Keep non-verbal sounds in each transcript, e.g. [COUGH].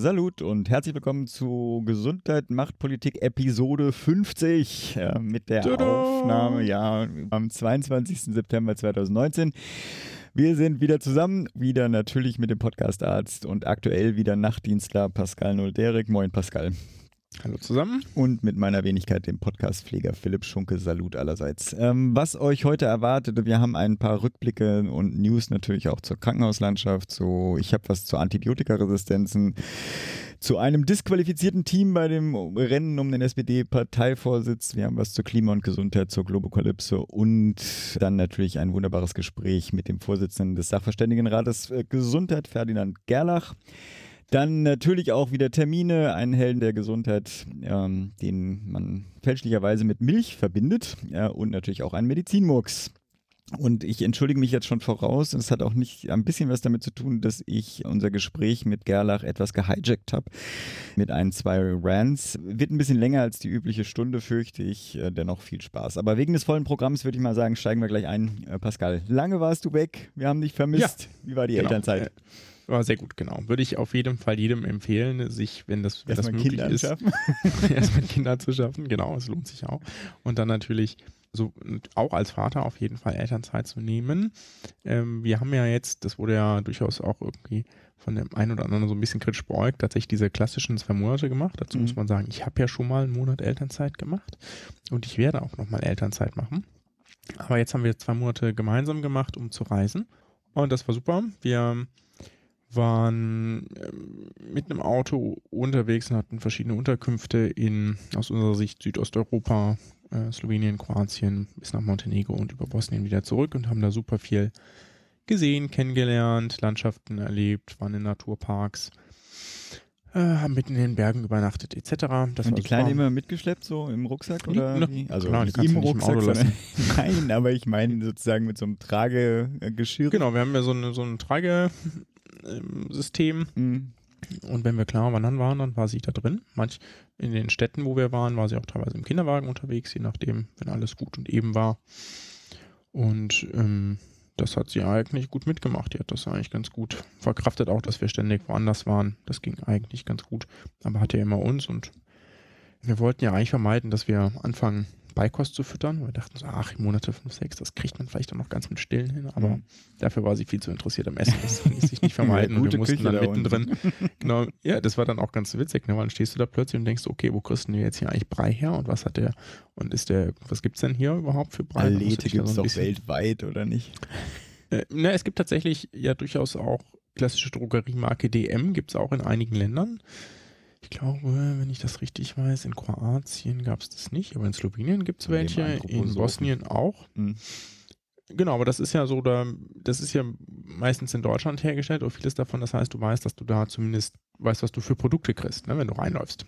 Salut und herzlich willkommen zu Gesundheit macht Politik Episode 50 äh, mit der Tada! Aufnahme ja am 22. September 2019. Wir sind wieder zusammen, wieder natürlich mit dem Podcastarzt und aktuell wieder Nachtdienstler Pascal Nolderik. Moin Pascal. Hallo zusammen. Und mit meiner Wenigkeit, dem Podcastpfleger Philipp Schunke. Salut allerseits. Ähm, was euch heute erwartet, wir haben ein paar Rückblicke und News natürlich auch zur Krankenhauslandschaft. So, ich habe was zu Antibiotikaresistenzen, zu einem disqualifizierten Team bei dem Rennen um den SPD-Parteivorsitz. Wir haben was zur Klima und Gesundheit, zur Globokalypse und dann natürlich ein wunderbares Gespräch mit dem Vorsitzenden des Sachverständigenrates äh, Gesundheit, Ferdinand Gerlach. Dann natürlich auch wieder Termine, einen Helden der Gesundheit, ähm, den man fälschlicherweise mit Milch verbindet ja, und natürlich auch einen Medizinmurks. Und ich entschuldige mich jetzt schon voraus. Es hat auch nicht ein bisschen was damit zu tun, dass ich unser Gespräch mit Gerlach etwas gehijackt habe mit ein, zwei Rants. Wird ein bisschen länger als die übliche Stunde, fürchte ich. Äh, dennoch viel Spaß. Aber wegen des vollen Programms würde ich mal sagen, steigen wir gleich ein. Äh, Pascal, lange warst du weg. Wir haben dich vermisst. Ja, Wie war die genau. Elternzeit? War sehr gut, genau. Würde ich auf jeden Fall jedem empfehlen, sich, wenn das, wenn das möglich Kinder ist, [LAUGHS] erstmal Kinder zu schaffen. Genau, es lohnt sich auch. Und dann natürlich so auch als Vater auf jeden Fall Elternzeit zu nehmen. Ähm, wir haben ja jetzt, das wurde ja durchaus auch irgendwie von dem einen oder anderen so ein bisschen kritisch beäugt, tatsächlich diese klassischen zwei Monate gemacht. Dazu mhm. muss man sagen, ich habe ja schon mal einen Monat Elternzeit gemacht und ich werde auch nochmal Elternzeit machen. Aber jetzt haben wir zwei Monate gemeinsam gemacht, um zu reisen. Und das war super. Wir waren ähm, mit einem Auto unterwegs und hatten verschiedene Unterkünfte in, aus unserer Sicht, Südosteuropa, äh, Slowenien, Kroatien bis nach Montenegro und über Bosnien wieder zurück und haben da super viel gesehen, kennengelernt, Landschaften erlebt, waren in Naturparks, äh, haben mitten in den Bergen übernachtet etc. Das und die Kleine immer mitgeschleppt so im Rucksack oder ne? Also klar, nicht im Rucksack, im lassen. [LAUGHS] Nein, aber ich meine sozusagen mit so einem Tragegeschirr. Genau, wir haben ja so, eine, so ein Trage System. Mhm. Und wenn wir klar wandern waren, dann war sie da drin. Manch in den Städten, wo wir waren, war sie auch teilweise im Kinderwagen unterwegs, je nachdem, wenn alles gut und eben war. Und ähm, das hat sie eigentlich gut mitgemacht. Die hat das eigentlich ganz gut verkraftet, auch dass wir ständig woanders waren. Das ging eigentlich ganz gut. Aber hatte ja immer uns und wir wollten ja eigentlich vermeiden, dass wir anfangen, Beikost zu füttern. Wir dachten so, ach, Monate 5, 6, das kriegt man vielleicht auch noch ganz mit Stillen hin, aber mhm. dafür war sie viel zu interessiert am Essen. Das ließ sich nicht [LAUGHS] vermeiden. Und wir mussten Küche dann da mittendrin. [LAUGHS] genau, ja, das war dann auch ganz witzig, ne? Weil dann stehst du da plötzlich und denkst, okay, wo kriegst du denn jetzt hier eigentlich Brei her und was hat der und ist der, was gibt es denn hier überhaupt für Brei? Alete gibt es doch weltweit, oder nicht? Äh, na, es gibt tatsächlich ja durchaus auch klassische Drogeriemarke DM, gibt es auch in einigen Ländern. Ich glaube, wenn ich das richtig weiß, in Kroatien gab es das nicht, aber in Slowenien gibt es welche, in Bosnien auch. Mhm. Genau, aber das ist ja so, da, das ist ja meistens in Deutschland hergestellt oder vieles davon. Das heißt, du weißt, dass du da zumindest weißt, was du für Produkte kriegst, ne, wenn du reinläufst.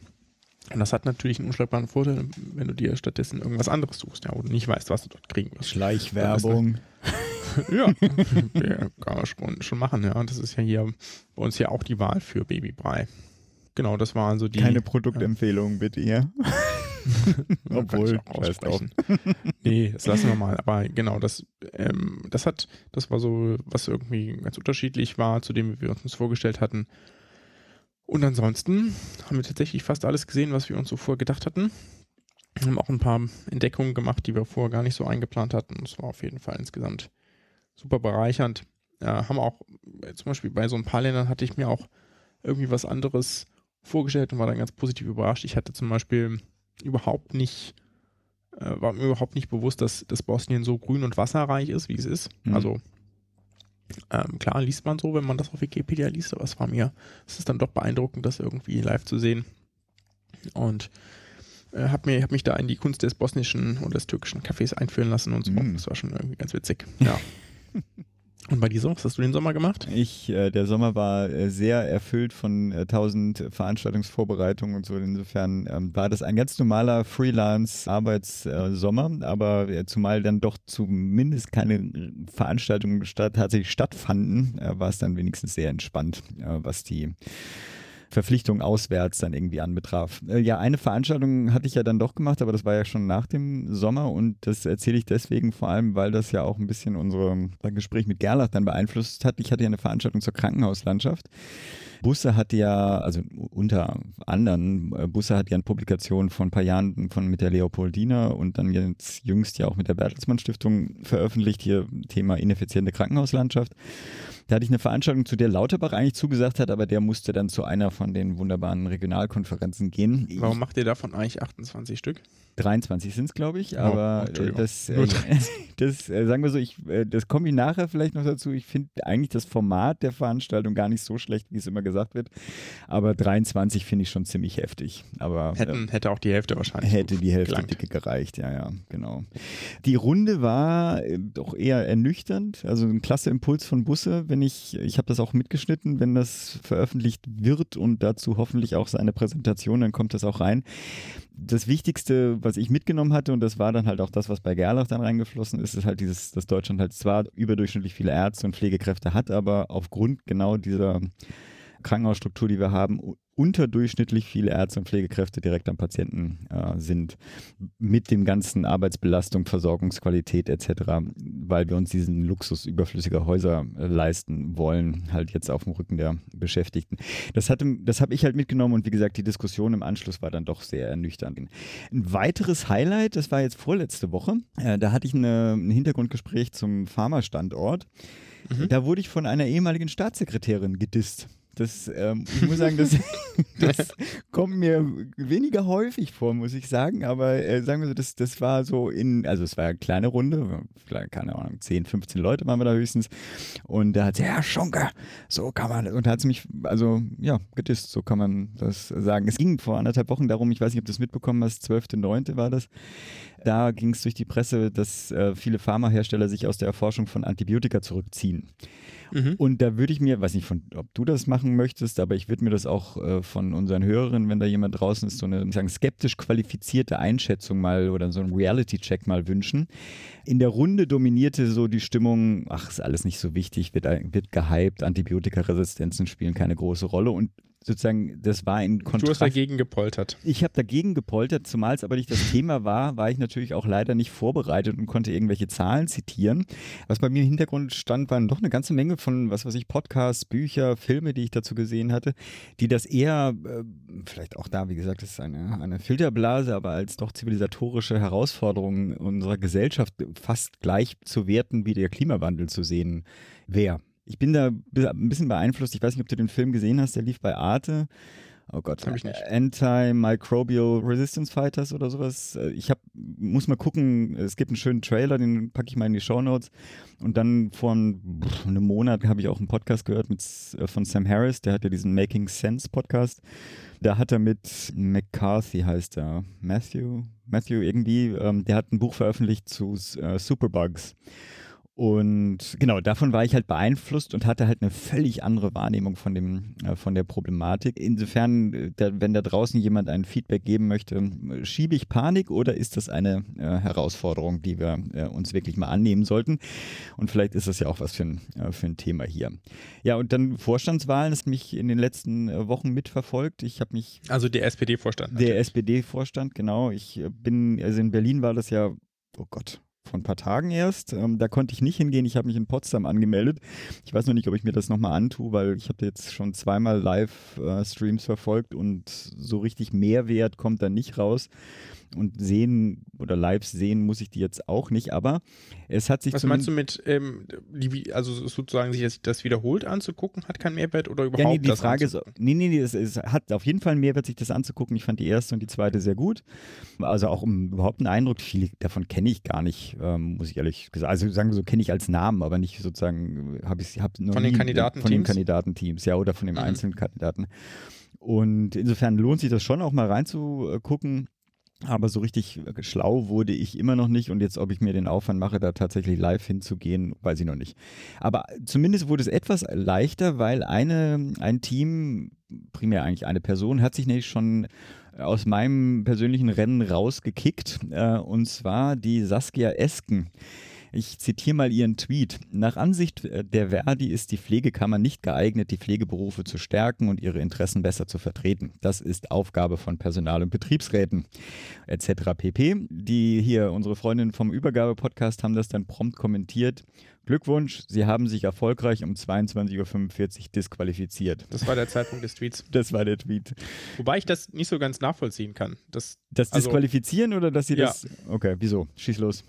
Und das hat natürlich einen unschlagbaren Vorteil, wenn du dir stattdessen irgendwas anderes suchst, ja, wo du nicht weißt, was du dort kriegen wirst. Schleichwerbung. [LAUGHS] ja, ja, kann man schon, schon machen, ja. Und das ist ja hier bei uns ja auch die Wahl für Babybrei. Genau, das war also die. Keine Produktempfehlung, bitte, ja. [LAUGHS] [LAUGHS] Obwohl, aussprechen. nee, das lassen wir mal. Aber genau, das, ähm, das hat, das war so, was irgendwie ganz unterschiedlich war, zu dem wir uns das vorgestellt hatten. Und ansonsten haben wir tatsächlich fast alles gesehen, was wir uns so vorher gedacht hatten. Wir haben auch ein paar Entdeckungen gemacht, die wir vorher gar nicht so eingeplant hatten. Das war auf jeden Fall insgesamt super bereichernd. Ja, haben auch, zum Beispiel bei so ein paar Ländern hatte ich mir auch irgendwie was anderes vorgestellt und war dann ganz positiv überrascht. Ich hatte zum Beispiel überhaupt nicht, äh, war mir überhaupt nicht bewusst, dass, dass Bosnien so grün und wasserreich ist, wie es ist. Mhm. Also ähm, klar liest man so, wenn man das auf Wikipedia liest, aber es war mir, es ist dann doch beeindruckend, das irgendwie live zu sehen. Und äh, habe hab mich da in die Kunst des bosnischen und des türkischen Cafés einführen lassen und so. Mhm. Das war schon irgendwie ganz witzig. [LAUGHS] Ja. Und bei dir so, was hast du den Sommer gemacht? Ich, äh, der Sommer war äh, sehr erfüllt von äh, tausend Veranstaltungsvorbereitungen und so. Insofern ähm, war das ein ganz normaler Freelance-Arbeitssommer, aber äh, zumal dann doch zumindest keine Veranstaltungen statt, tatsächlich stattfanden, äh, war es dann wenigstens sehr entspannt, äh, was die Verpflichtung auswärts dann irgendwie anbetraf. Äh, ja, eine Veranstaltung hatte ich ja dann doch gemacht, aber das war ja schon nach dem Sommer und das erzähle ich deswegen vor allem, weil das ja auch ein bisschen unser Gespräch mit Gerlach dann beeinflusst hat. Ich hatte ja eine Veranstaltung zur Krankenhauslandschaft. Busse hat ja, also unter anderem, äh, Busse hat ja eine Publikation von ein paar Jahren von mit der Leopoldina und dann jetzt jüngst ja auch mit der Bertelsmann Stiftung veröffentlicht, hier Thema ineffiziente Krankenhauslandschaft. Da hatte ich eine Veranstaltung, zu der Lauterbach eigentlich zugesagt hat, aber der musste dann zu einer von den wunderbaren Regionalkonferenzen gehen. Warum macht ihr davon eigentlich 28 Stück? 23 sind es, glaube ich, aber oh, oh, das, äh, [LAUGHS] das äh, sagen wir so, ich, äh, das komme ich nachher vielleicht noch dazu. Ich finde eigentlich das Format der Veranstaltung gar nicht so schlecht, wie es immer gesagt wird, aber 23 finde ich schon ziemlich heftig. Aber Hätten, äh, hätte auch die Hälfte wahrscheinlich. Hätte die Hälfte gelangt. dicke gereicht, ja, ja, genau. Die Runde war äh, doch eher ernüchternd, also ein klasse Impuls von Busse, wenn ich, ich habe das auch mitgeschnitten, wenn das veröffentlicht wird und dazu hoffentlich auch seine Präsentation, dann kommt das auch rein das Wichtigste, was ich mitgenommen hatte, und das war dann halt auch das, was bei Gerlach dann reingeflossen ist, ist halt dieses, dass Deutschland halt zwar überdurchschnittlich viele Ärzte und Pflegekräfte hat, aber aufgrund genau dieser Krankenhausstruktur, die wir haben, unterdurchschnittlich viele Ärzte und Pflegekräfte direkt am Patienten äh, sind, mit dem ganzen Arbeitsbelastung, Versorgungsqualität etc., weil wir uns diesen Luxus überflüssiger Häuser äh, leisten wollen, halt jetzt auf dem Rücken der Beschäftigten. Das, das habe ich halt mitgenommen und wie gesagt, die Diskussion im Anschluss war dann doch sehr ernüchternd. Ein weiteres Highlight, das war jetzt vorletzte Woche, äh, da hatte ich eine, ein Hintergrundgespräch zum Pharmastandort. Mhm. Da wurde ich von einer ehemaligen Staatssekretärin gedisst. Das, ähm, ich muss sagen, das, [LAUGHS] [LAUGHS] das kommt mir weniger häufig vor, muss ich sagen. Aber äh, sagen wir so, das, das war so in, also es war eine kleine Runde, vielleicht, keine Ahnung, 10, 15 Leute waren wir da höchstens. Und da hat sie, Herr Schunke, so kann man, und hat sie mich, also ja, gedisst, so kann man das sagen. Es ging vor anderthalb Wochen darum, ich weiß nicht, ob du das mitbekommen hast, 12.9. war das. Da ging es durch die Presse, dass äh, viele Pharmahersteller sich aus der Erforschung von Antibiotika zurückziehen. Mhm. Und da würde ich mir, weiß nicht, von, ob du das machen möchtest, aber ich würde mir das auch äh, von unseren Hörerinnen, wenn da jemand draußen ist, so eine sagen, skeptisch qualifizierte Einschätzung mal oder so ein Reality-Check mal wünschen. In der Runde dominierte so die Stimmung, ach, ist alles nicht so wichtig, wird, wird gehypt, Antibiotikaresistenzen spielen keine große Rolle und sozusagen, das war in Kontrast. Du hast dagegen gepoltert. Ich habe dagegen gepoltert, zumal es aber nicht das Thema war, war ich natürlich auch leider nicht vorbereitet und konnte irgendwelche Zahlen zitieren. Was bei mir im Hintergrund stand, waren doch eine ganze Menge von, was weiß ich, Podcasts, Bücher, Filme, die ich dazu gesehen hatte, die das eher, äh, vielleicht auch da, wie gesagt, das ist eine, eine Filterblase, aber als doch zivilisatorische Herausforderung unserer Gesellschaft fast gleich zu werten wie der Klimawandel zu sehen wäre. Ich bin da ein bisschen beeinflusst. Ich weiß nicht, ob du den Film gesehen hast, der lief bei Arte. Oh Gott, Anti-Microbial Resistance Fighters oder sowas. Ich hab, muss mal gucken, es gibt einen schönen Trailer, den packe ich mal in die Show Notes. Und dann vor einem Monat habe ich auch einen Podcast gehört mit, äh, von Sam Harris, der hat ja diesen Making Sense Podcast. Da hat er mit McCarthy, heißt er, Matthew, Matthew irgendwie, ähm, der hat ein Buch veröffentlicht zu äh, Superbugs. Und genau, davon war ich halt beeinflusst und hatte halt eine völlig andere Wahrnehmung von, dem, äh, von der Problematik. Insofern, äh, da, wenn da draußen jemand ein Feedback geben möchte, schiebe ich Panik oder ist das eine äh, Herausforderung, die wir äh, uns wirklich mal annehmen sollten? Und vielleicht ist das ja auch was für ein, für ein Thema hier. Ja, und dann Vorstandswahlen, das mich in den letzten Wochen mitverfolgt. Ich habe mich. Also der SPD-Vorstand. Der SPD-Vorstand, genau. Ich bin, also in Berlin war das ja, oh Gott, vor ein paar Tagen erst. Ähm, da konnte ich nicht hingehen. Ich habe mich in Potsdam angemeldet. Ich weiß noch nicht, ob ich mir das nochmal antue, weil ich habe jetzt schon zweimal Live-Streams äh, verfolgt und so richtig Mehrwert kommt da nicht raus und sehen oder live sehen muss ich die jetzt auch nicht, aber es hat sich. Was meinst du mit, ähm, die, also sozusagen sich das wiederholt anzugucken, hat keinen Mehrwert oder überhaupt ja, nee, die Frage ist, nee, nee, nee, es, es, hat auf jeden Fall einen Mehrwert, sich das anzugucken. Ich fand die erste und die zweite sehr gut. Also auch um überhaupt einen Eindruck, viele davon kenne ich gar nicht, ähm, muss ich ehrlich sagen. Also sagen wir so, kenne ich als Namen, aber nicht sozusagen, habe ich hab Von den Kandidatenteams? Von den Kandidatenteams, ja, oder von den mhm. einzelnen Kandidaten. Und insofern lohnt sich das schon auch mal reinzugucken. Aber so richtig schlau wurde ich immer noch nicht und jetzt, ob ich mir den Aufwand mache, da tatsächlich live hinzugehen, weiß ich noch nicht. Aber zumindest wurde es etwas leichter, weil eine, ein Team, primär eigentlich eine Person, hat sich nämlich schon aus meinem persönlichen Rennen rausgekickt, äh, und zwar die Saskia Esken. Ich zitiere mal Ihren Tweet. Nach Ansicht äh, der Verdi ist die Pflegekammer nicht geeignet, die Pflegeberufe zu stärken und ihre Interessen besser zu vertreten. Das ist Aufgabe von Personal- und Betriebsräten etc. pp. Die hier, unsere Freundinnen vom Übergabe-Podcast haben das dann prompt kommentiert. Glückwunsch, Sie haben sich erfolgreich um 22.45 Uhr disqualifiziert. Das war der Zeitpunkt des Tweets. Das war der Tweet. Wobei ich das nicht so ganz nachvollziehen kann. Das, das also, Disqualifizieren oder dass Sie ja. das. Okay, wieso? Schieß los.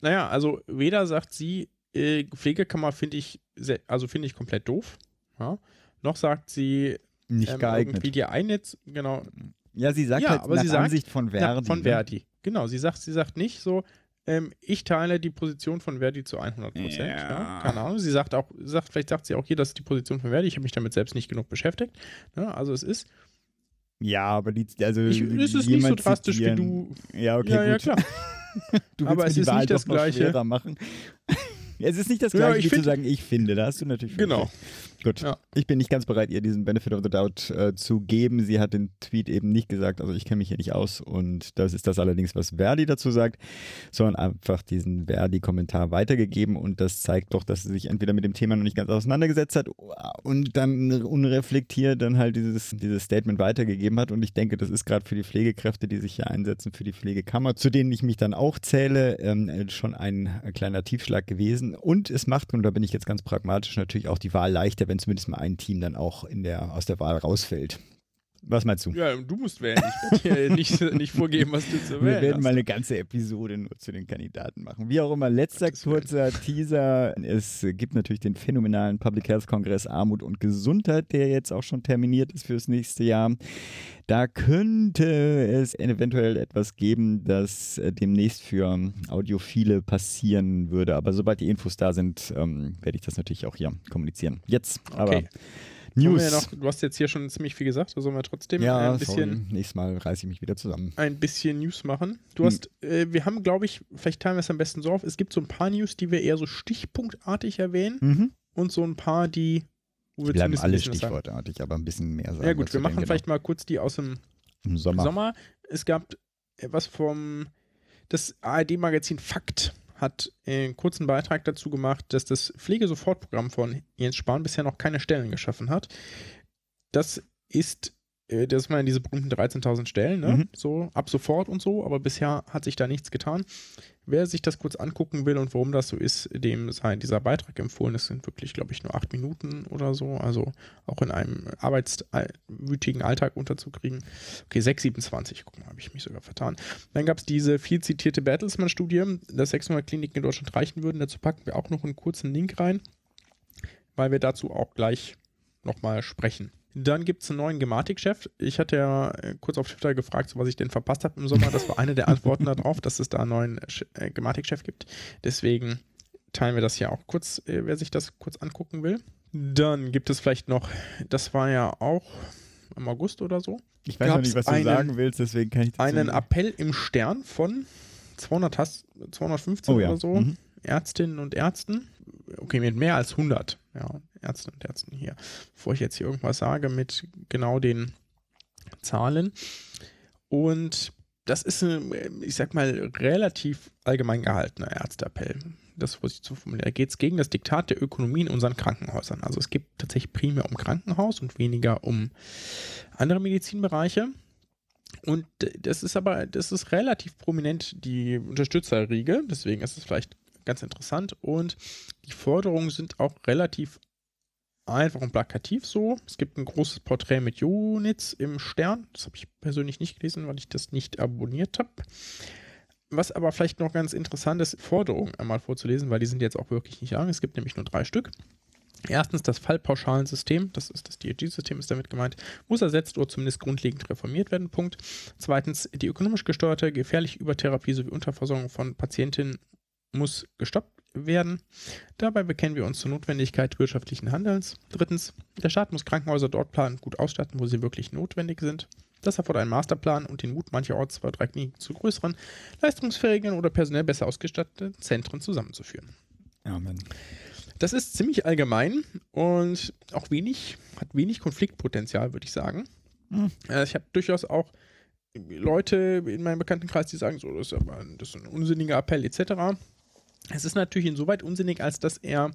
Naja, also weder sagt sie, äh, Pflegekammer finde ich, sehr, also finde ich komplett doof, ja? noch sagt sie, nicht ähm, geeignet. Irgendwie die Einnetz, genau. Ja, sie sagt ja, halt aber nach sie sagt, Ansicht von Verdi. Ja, von ne? Verdi, genau. Sie sagt, sie sagt nicht so, ähm, ich teile die Position von Verdi zu 100 Prozent. Ja. ja. keine Ahnung. Sie sagt auch, sagt, vielleicht sagt sie auch hier, das ist die Position von Verdi. Ich habe mich damit selbst nicht genug beschäftigt. Ja, also es ist. Ja, aber die, also ich, es ist nicht so drastisch zitieren. wie du. Ja, okay, ja, gut. Ja, klar. [LAUGHS] [LAUGHS] du willst aber [LAUGHS] es ist nicht das Gleiche. machen. es ist nicht das Gleiche, ja, wie find, zu sagen, ich finde. Da hast du natürlich. Genau. Gut. Ja. Ich bin nicht ganz bereit, ihr diesen Benefit of the Doubt äh, zu geben. Sie hat den Tweet eben nicht gesagt, also ich kenne mich hier nicht aus und das ist das allerdings, was Verdi dazu sagt, sondern einfach diesen Verdi-Kommentar weitergegeben und das zeigt doch, dass sie sich entweder mit dem Thema noch nicht ganz auseinandergesetzt hat und dann unreflektiert dann halt dieses, dieses Statement weitergegeben hat und ich denke, das ist gerade für die Pflegekräfte, die sich hier einsetzen, für die Pflegekammer, zu denen ich mich dann auch zähle, ähm, schon ein kleiner Tiefschlag gewesen und es macht, und da bin ich jetzt ganz pragmatisch, natürlich auch die Wahl leichter, wenn zumindest mal ein Team dann auch in der, aus der Wahl rausfällt. Was meinst du? Ja, du musst wählen. Ich werde dir [LAUGHS] nicht, nicht vorgeben, was du zu wählen Wir werden hast. mal eine ganze Episode nur zu den Kandidaten machen. Wie auch immer, letzter kurzer Teaser. Es gibt natürlich den phänomenalen Public Health Kongress Armut und Gesundheit, der jetzt auch schon terminiert ist fürs nächste Jahr. Da könnte es eventuell etwas geben, das äh, demnächst für Audiophile passieren würde. Aber sobald die Infos da sind, ähm, werde ich das natürlich auch hier kommunizieren. Jetzt okay. News. Noch, du hast jetzt hier schon ziemlich viel gesagt, da sollen wir trotzdem ja, ein bisschen. Sorry. Nächstes Mal reiße ich mich wieder zusammen. Ein bisschen News machen. Du hm. hast, äh, wir haben, glaube ich, vielleicht teilen wir es am besten so auf. Es gibt so ein paar News, die wir eher so stichpunktartig erwähnen mhm. und so ein paar, die. Wo wir bleiben alle stichwortartig, aber ein bisschen mehr sagen. Ja, gut, wir machen genau. vielleicht mal kurz die aus dem Im Sommer. Sommer. Es gab was vom das ARD-Magazin Fakt hat einen kurzen Beitrag dazu gemacht, dass das Pflegesofortprogramm von Jens Spahn bisher noch keine Stellen geschaffen hat. Das ist, äh, das sind diese berühmten 13.000 Stellen, ne? Mhm. so ab sofort und so, aber bisher hat sich da nichts getan. Wer sich das kurz angucken will und warum das so ist, dem sei dieser Beitrag empfohlen. Das sind wirklich, glaube ich, nur acht Minuten oder so. Also auch in einem arbeitswütigen Alltag unterzukriegen. Okay, 6,27. Guck mal, habe ich mich sogar vertan. Dann gab es diese viel zitierte Bertelsmann-Studie, dass 600 Kliniken in Deutschland reichen würden. Dazu packen wir auch noch einen kurzen Link rein, weil wir dazu auch gleich nochmal sprechen. Dann gibt es einen neuen Gematik-Chef. Ich hatte ja äh, kurz auf Twitter gefragt, was ich denn verpasst habe im Sommer. Das war eine der Antworten darauf, dass es da einen neuen äh, Gematik-Chef gibt. Deswegen teilen wir das hier auch kurz, äh, wer sich das kurz angucken will. Dann gibt es vielleicht noch, das war ja auch im August oder so. Ich weiß noch nicht, was du einen, sagen willst, deswegen kann ich das Einen Appell im Stern von 200, 215 oh ja. oder so mhm. Ärztinnen und Ärzten. Okay, mit mehr als 100 ja, Ärztinnen und Ärzten hier. Bevor ich jetzt hier irgendwas sage mit genau den Zahlen. Und das ist, ich sag mal, relativ allgemein gehaltener Ärzteappell. Das, ich zu formulieren. Da geht es gegen das Diktat der Ökonomie in unseren Krankenhäusern. Also es geht tatsächlich primär um Krankenhaus und weniger um andere Medizinbereiche. Und das ist aber, das ist relativ prominent die Unterstützerriege, deswegen ist es vielleicht ganz interessant. Und die Forderungen sind auch relativ einfach und plakativ so. Es gibt ein großes Porträt mit Jonitz im Stern. Das habe ich persönlich nicht gelesen, weil ich das nicht abonniert habe. Was aber vielleicht noch ganz interessant ist, Forderungen einmal vorzulesen, weil die sind jetzt auch wirklich nicht lang. Es gibt nämlich nur drei Stück. Erstens, das Fallpauschalensystem, das ist das DRG-System, ist damit gemeint, muss ersetzt oder zumindest grundlegend reformiert werden. Punkt. Zweitens, die ökonomisch gesteuerte gefährliche Übertherapie sowie Unterversorgung von Patientinnen muss gestoppt werden. Dabei bekennen wir uns zur Notwendigkeit wirtschaftlichen Handelns. Drittens, der Staat muss Krankenhäuser dort planen gut ausstatten, wo sie wirklich notwendig sind. Das erfordert einen Masterplan und den Mut, mancherorts zwei, drei Kliniken zu größeren, leistungsfähigen oder personell besser ausgestatteten Zentren zusammenzuführen. Amen. Das ist ziemlich allgemein und auch wenig, hat wenig Konfliktpotenzial, würde ich sagen. Hm. Äh, ich habe durchaus auch Leute in meinem Bekanntenkreis, die sagen, so, das ist aber das ist ein unsinniger Appell etc. Es ist natürlich insoweit unsinnig, als dass er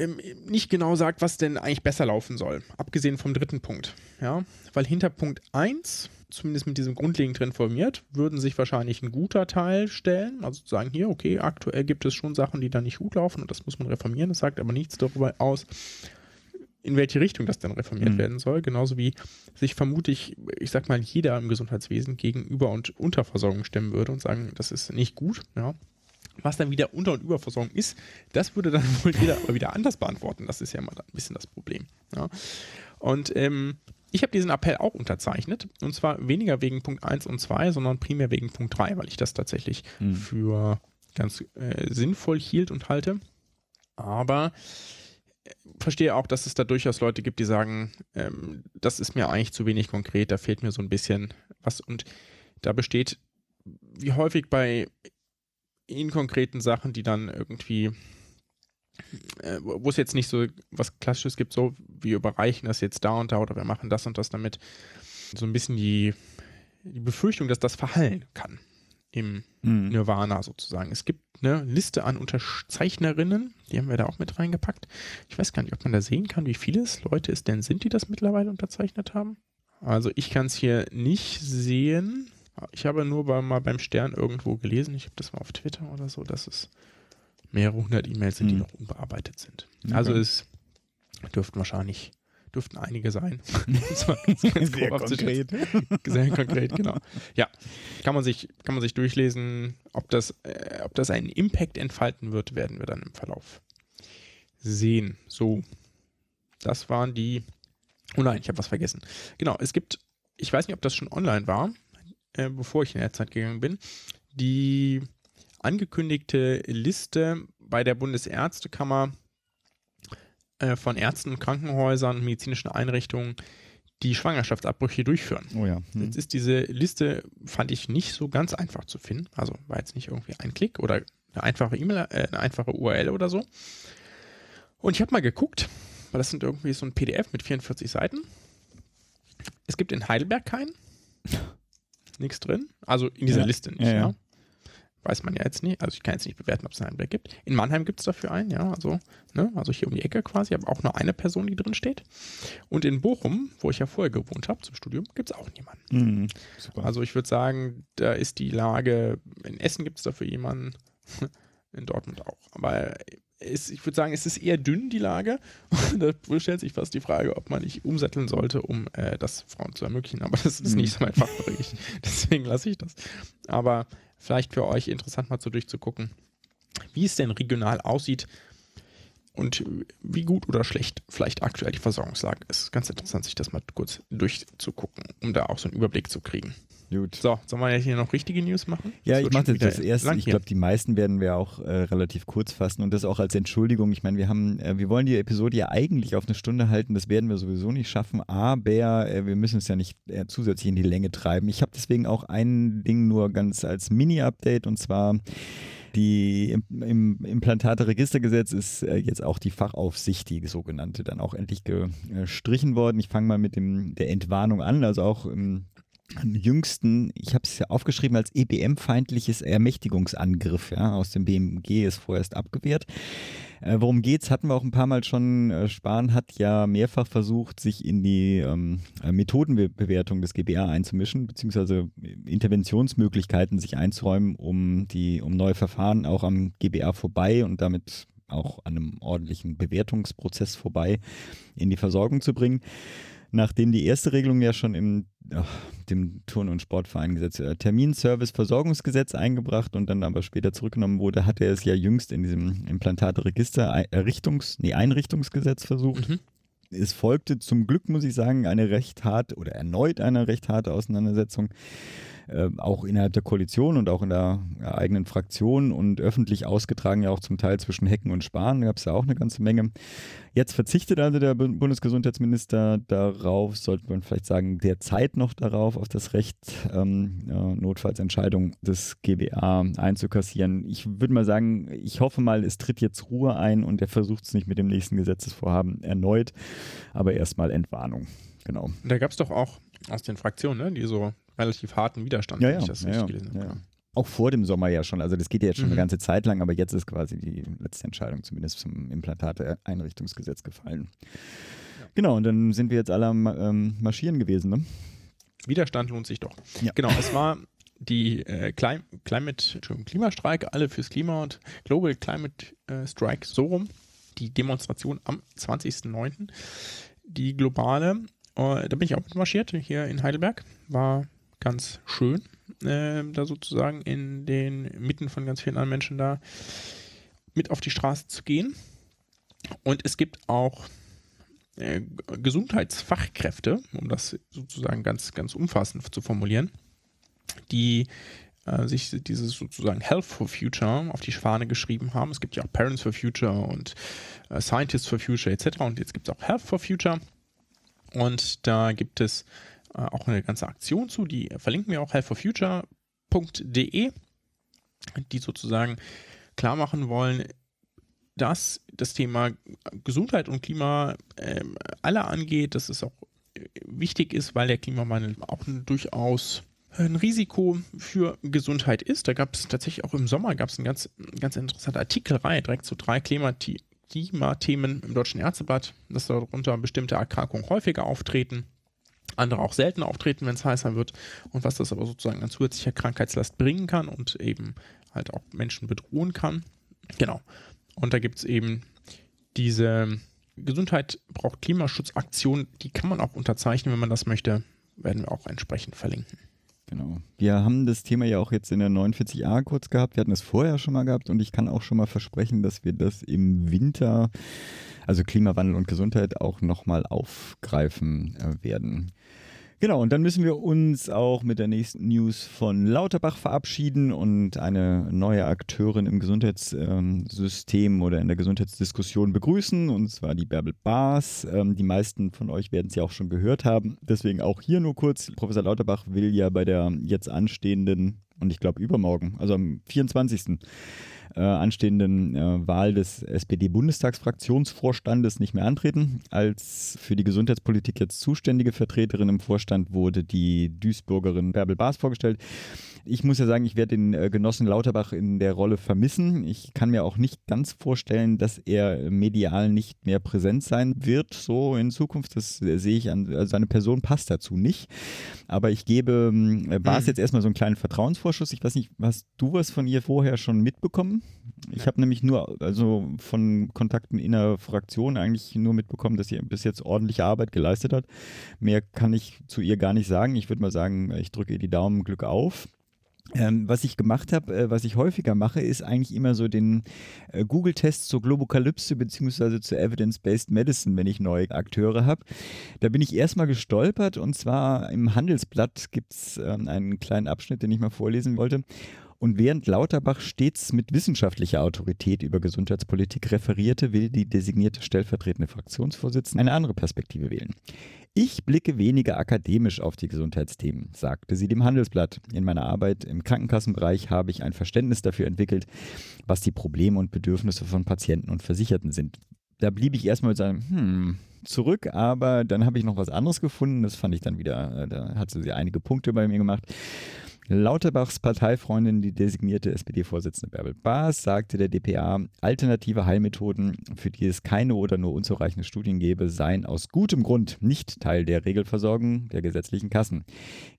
ähm, nicht genau sagt, was denn eigentlich besser laufen soll. Abgesehen vom dritten Punkt. Ja? Weil hinter Punkt 1, zumindest mit diesem grundlegend informiert, würden sich wahrscheinlich ein guter Teil stellen. Also zu sagen, hier, okay, aktuell gibt es schon Sachen, die da nicht gut laufen und das muss man reformieren. Das sagt aber nichts darüber aus, in welche Richtung das dann reformiert mhm. werden soll. Genauso wie sich vermutlich, ich sag mal, jeder im Gesundheitswesen gegenüber und Unterversorgung stemmen würde und sagen, das ist nicht gut. Ja. Was dann wieder Unter- und Überversorgung ist, das würde dann [LAUGHS] wohl jeder aber wieder anders beantworten. Das ist ja mal ein bisschen das Problem. Ja. Und ähm, ich habe diesen Appell auch unterzeichnet. Und zwar weniger wegen Punkt 1 und 2, sondern primär wegen Punkt 3, weil ich das tatsächlich mhm. für ganz äh, sinnvoll hielt und halte. Aber äh, verstehe auch, dass es da durchaus Leute gibt, die sagen, ähm, das ist mir eigentlich zu wenig konkret, da fehlt mir so ein bisschen was. Und da besteht, wie häufig bei in konkreten Sachen, die dann irgendwie, äh, wo es jetzt nicht so was Klassisches gibt, so wir überreichen das jetzt da und da oder wir machen das und das damit, so ein bisschen die, die Befürchtung, dass das verhallen kann im mhm. Nirvana sozusagen. Es gibt eine Liste an Unterzeichnerinnen, die haben wir da auch mit reingepackt. Ich weiß gar nicht, ob man da sehen kann, wie viele Leute es denn sind, die das mittlerweile unterzeichnet haben. Also ich kann es hier nicht sehen. Ich habe nur bei, mal beim Stern irgendwo gelesen, ich habe das mal auf Twitter oder so, dass es mehrere hundert E-Mails sind, die mhm. noch unbearbeitet sind. Okay. Also es dürften wahrscheinlich dürften einige sein. [LAUGHS] das war ganz, ganz Sehr konkret. Sehr konkret, genau. Ja, kann man sich, kann man sich durchlesen. Ob das, äh, ob das einen Impact entfalten wird, werden wir dann im Verlauf sehen. So, das waren die. Oh nein, ich habe was vergessen. Genau, es gibt, ich weiß nicht, ob das schon online war, äh, bevor ich in der Zeit gegangen bin, die angekündigte Liste bei der Bundesärztekammer äh, von Ärzten, Krankenhäusern und medizinischen Einrichtungen, die Schwangerschaftsabbrüche durchführen. Oh ja. Hm. Jetzt ist diese Liste, fand ich nicht so ganz einfach zu finden. Also war jetzt nicht irgendwie ein Klick oder eine einfache E-Mail, äh, eine einfache URL oder so. Und ich habe mal geguckt, weil das sind irgendwie so ein PDF mit 44 Seiten. Es gibt in Heidelberg keinen [LAUGHS] nichts drin. Also in dieser ja. Liste nicht, ja, ja. Weiß man ja jetzt nicht. Also ich kann jetzt nicht bewerten, ob es einen Heimberg gibt. In Mannheim gibt es dafür einen, ja. Also, ne, also hier um die Ecke quasi, aber auch nur eine Person, die drin steht. Und in Bochum, wo ich ja vorher gewohnt habe zum Studium, gibt es auch niemanden. Mhm, also ich würde sagen, da ist die Lage, in Essen gibt es dafür jemanden, in Dortmund auch. Aber ist, ich würde sagen, es ist eher dünn, die Lage. Und [LAUGHS] da stellt sich fast die Frage, ob man nicht umsatteln sollte, um äh, das Frauen zu ermöglichen. Aber das ist mhm. nicht so mein Fachbereich. [LAUGHS] Deswegen lasse ich das. Aber vielleicht für euch interessant mal so durchzugucken, wie es denn regional aussieht und wie gut oder schlecht vielleicht aktuell die Versorgungslage ist. Ganz interessant, sich das mal kurz durchzugucken, um da auch so einen Überblick zu kriegen. Gut. So, sollen wir jetzt hier noch richtige News machen? Ja, ich mache das erste. Ich glaube, die meisten werden wir auch äh, relativ kurz fassen und das auch als Entschuldigung. Ich meine, wir haben, äh, wir wollen die Episode ja eigentlich auf eine Stunde halten. Das werden wir sowieso nicht schaffen, aber äh, wir müssen es ja nicht äh, zusätzlich in die Länge treiben. Ich habe deswegen auch ein Ding nur ganz als Mini-Update und zwar die im, im Implantate-Registergesetz ist äh, jetzt auch die Fachaufsicht, die sogenannte, dann auch endlich gestrichen worden. Ich fange mal mit dem, der Entwarnung an, also auch im jüngsten, ich habe es ja aufgeschrieben als EBM-feindliches Ermächtigungsangriff, ja, aus dem BMG ist vorerst abgewehrt. Äh, worum geht's? Hatten wir auch ein paar Mal schon. Äh, Spahn hat ja mehrfach versucht, sich in die ähm, äh, Methodenbewertung des GBA einzumischen, beziehungsweise Interventionsmöglichkeiten sich einzuräumen, um die, um neue Verfahren auch am GBA vorbei und damit auch an einem ordentlichen Bewertungsprozess vorbei in die Versorgung zu bringen nachdem die erste Regelung ja schon im ach, dem Turn- und Sportvereingesetz äh, Terminservice-Versorgungsgesetz eingebracht und dann aber später zurückgenommen wurde, hat er es ja jüngst in diesem Implantate-Register Errichtungs-, nee, Einrichtungsgesetz versucht. Mhm. Es folgte zum Glück, muss ich sagen, eine recht harte oder erneut eine recht harte Auseinandersetzung äh, auch innerhalb der Koalition und auch in der eigenen Fraktion und öffentlich ausgetragen, ja auch zum Teil zwischen Hecken und Spahn, gab es ja auch eine ganze Menge. Jetzt verzichtet also der Bundesgesundheitsminister darauf, sollte man vielleicht sagen, derzeit noch darauf, auf das Recht, ähm, äh, Notfallsentscheidungen des GBA einzukassieren. Ich würde mal sagen, ich hoffe mal, es tritt jetzt Ruhe ein und er versucht es nicht mit dem nächsten Gesetzesvorhaben erneut, aber erstmal Entwarnung. Genau. Da gab es doch auch aus den Fraktionen, ne, die so relativ harten Widerstand, ja, ja, ich das ja, gelesen habe. Auch vor dem Sommer ja schon. Also das geht ja jetzt schon mhm. eine ganze Zeit lang, aber jetzt ist quasi die letzte Entscheidung zumindest zum Implantate-Einrichtungsgesetz gefallen. Genau, und dann sind wir jetzt alle am ähm, Marschieren gewesen. Ne? Widerstand lohnt sich doch. Genau, es war die äh, Clim Climate, Klimastreik, alle fürs Klima und Global Climate äh, Strike, so rum. Die Demonstration am 20.09. Die globale, äh, da bin ich auch mitmarschiert, hier in Heidelberg. War ganz schön, äh, da sozusagen in den Mitten von ganz vielen anderen Menschen da mit auf die Straße zu gehen. Und es gibt auch äh, Gesundheitsfachkräfte, um das sozusagen ganz, ganz umfassend zu formulieren, die äh, sich dieses sozusagen Health for Future auf die Fahne geschrieben haben. Es gibt ja auch Parents for Future und äh, Scientists for Future etc. Und jetzt gibt es auch Health for Future. Und da gibt es äh, auch eine ganze Aktion zu, die verlinken wir auch healthforfuture.de, die sozusagen klar machen wollen, dass das Thema Gesundheit und Klima äh, alle angeht, dass es auch wichtig ist, weil der Klimawandel auch durchaus ein Risiko für Gesundheit ist. Da gab es tatsächlich auch im Sommer gab es eine ganz, ganz interessante Artikelreihe direkt zu drei Klimathemen im Deutschen Ärzteblatt, dass darunter bestimmte Erkrankungen häufiger auftreten andere auch selten auftreten, wenn es heißer wird und was das aber sozusagen an zusätzlicher Krankheitslast bringen kann und eben halt auch Menschen bedrohen kann. Genau. Und da gibt es eben diese Gesundheit braucht Klimaschutzaktion, die kann man auch unterzeichnen, wenn man das möchte, werden wir auch entsprechend verlinken. Genau. Wir haben das Thema ja auch jetzt in der 49a kurz gehabt. Wir hatten es vorher schon mal gehabt und ich kann auch schon mal versprechen, dass wir das im Winter, also Klimawandel und Gesundheit, auch nochmal aufgreifen äh, werden. Genau, und dann müssen wir uns auch mit der nächsten News von Lauterbach verabschieden und eine neue Akteurin im Gesundheitssystem ähm, oder in der Gesundheitsdiskussion begrüßen, und zwar die Bärbel Baas. Ähm, die meisten von euch werden sie auch schon gehört haben. Deswegen auch hier nur kurz. Professor Lauterbach will ja bei der jetzt anstehenden, und ich glaube übermorgen, also am 24 äh, anstehenden äh, Wahl des SPD-Bundestagsfraktionsvorstandes nicht mehr antreten. Als für die Gesundheitspolitik jetzt zuständige Vertreterin im Vorstand wurde die Duisburgerin Bärbel Baas vorgestellt. Ich muss ja sagen, ich werde den äh, Genossen Lauterbach in der Rolle vermissen. Ich kann mir auch nicht ganz vorstellen, dass er medial nicht mehr präsent sein wird, so in Zukunft. Das sehe ich an, also seine Person passt dazu nicht. Aber ich gebe äh, Bas mhm. jetzt erstmal so einen kleinen Vertrauensvorschuss. Ich weiß nicht, hast du was von ihr vorher schon mitbekommen? Ich habe nämlich nur, also von Kontakten in der Fraktion eigentlich nur mitbekommen, dass sie bis jetzt ordentliche Arbeit geleistet hat. Mehr kann ich zu ihr gar nicht sagen. Ich würde mal sagen, ich drücke ihr die Daumen, Glück auf. Ähm, was ich gemacht habe, äh, was ich häufiger mache, ist eigentlich immer so den äh, Google-Test zur Globokalypse bzw. zur Evidence-Based Medicine, wenn ich neue Akteure habe. Da bin ich erstmal gestolpert und zwar im Handelsblatt gibt es äh, einen kleinen Abschnitt, den ich mal vorlesen wollte. Und während Lauterbach stets mit wissenschaftlicher Autorität über Gesundheitspolitik referierte, will die designierte stellvertretende Fraktionsvorsitzende eine andere Perspektive wählen. Ich blicke weniger akademisch auf die Gesundheitsthemen, sagte sie dem Handelsblatt. In meiner Arbeit im Krankenkassenbereich habe ich ein Verständnis dafür entwickelt, was die Probleme und Bedürfnisse von Patienten und Versicherten sind. Da blieb ich erstmal mit hm, zurück, aber dann habe ich noch was anderes gefunden. Das fand ich dann wieder, äh, da hat sie einige Punkte bei mir gemacht. Lauterbachs Parteifreundin, die designierte SPD-Vorsitzende Bärbel Baas, sagte der DPA, alternative Heilmethoden, für die es keine oder nur unzureichende Studien gäbe, seien aus gutem Grund nicht Teil der Regelversorgung der gesetzlichen Kassen.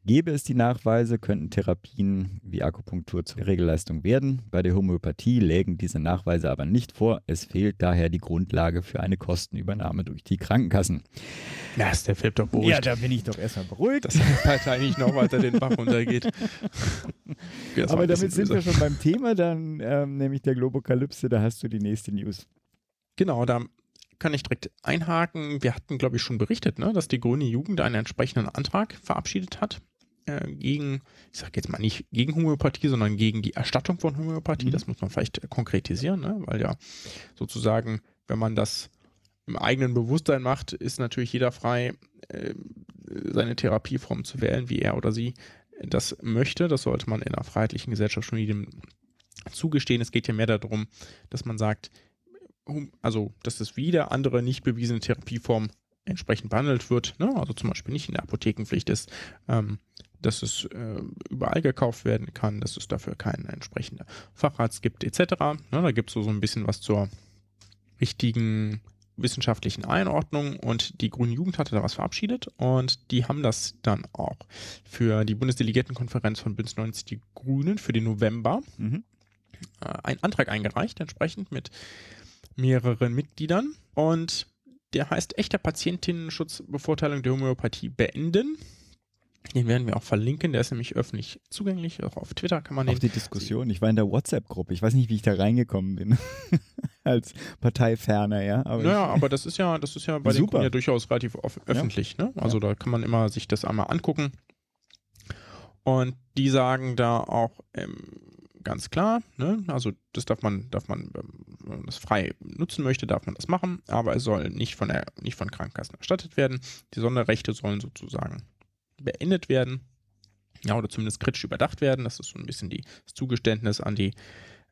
Gäbe es die Nachweise, könnten Therapien wie Akupunktur zur Regelleistung werden. Bei der Homöopathie lägen diese Nachweise aber nicht vor. Es fehlt daher die Grundlage für eine Kostenübernahme durch die Krankenkassen. Na, ist der Philipp doch beruhigt. Ja, da bin ich doch erstmal beruhigt. Dass die Partei nicht noch weiter den Bach [LAUGHS] runtergeht. [LAUGHS] Aber damit sind wir schon beim Thema dann, ähm, nämlich der Globokalypse, da hast du die nächste News. Genau, da kann ich direkt einhaken. Wir hatten, glaube ich, schon berichtet, ne, dass die Grüne Jugend einen entsprechenden Antrag verabschiedet hat äh, gegen, ich sage jetzt mal nicht gegen Homöopathie, sondern gegen die Erstattung von Homöopathie. Mhm. Das muss man vielleicht konkretisieren, ne? weil ja sozusagen, wenn man das im eigenen Bewusstsein macht, ist natürlich jeder frei, äh, seine Therapieform zu wählen, wie er oder sie das möchte. Das sollte man in einer freiheitlichen Gesellschaft schon jedem zugestehen. Es geht ja mehr darum, dass man sagt, also dass es wieder andere nicht bewiesene Therapieform entsprechend behandelt wird, ne? also zum Beispiel nicht in der Apothekenpflicht ist, ähm, dass es äh, überall gekauft werden kann, dass es dafür keinen entsprechenden Facharzt gibt, etc. Ne? Da gibt es so, so ein bisschen was zur richtigen wissenschaftlichen Einordnung und die Grüne Jugend hatte da was verabschiedet und die haben das dann auch für die Bundesdelegiertenkonferenz von Bündnis 90 Die Grünen für den November mhm. äh, einen Antrag eingereicht, entsprechend mit mehreren Mitgliedern und der heißt echter Patientinnenschutzbevorteilung der Homöopathie beenden. Den werden wir auch verlinken, der ist nämlich öffentlich zugänglich, auch auf Twitter kann man den. Auf die Diskussion, ich war in der WhatsApp-Gruppe, ich weiß nicht, wie ich da reingekommen bin. [LAUGHS] Als Parteiferner, ja. Aber naja, aber das ist ja, das ist ja bei Super. den ja durchaus relativ öffentlich, ja. ne? Also ja. da kann man immer sich das einmal angucken. Und die sagen da auch ähm, ganz klar, ne? also das darf man, darf man, wenn man das frei nutzen möchte, darf man das machen, aber es soll nicht von der, nicht von Krankenkassen erstattet werden. Die Sonderrechte sollen sozusagen beendet werden. Ja, oder zumindest kritisch überdacht werden. Das ist so ein bisschen die, das Zugeständnis an die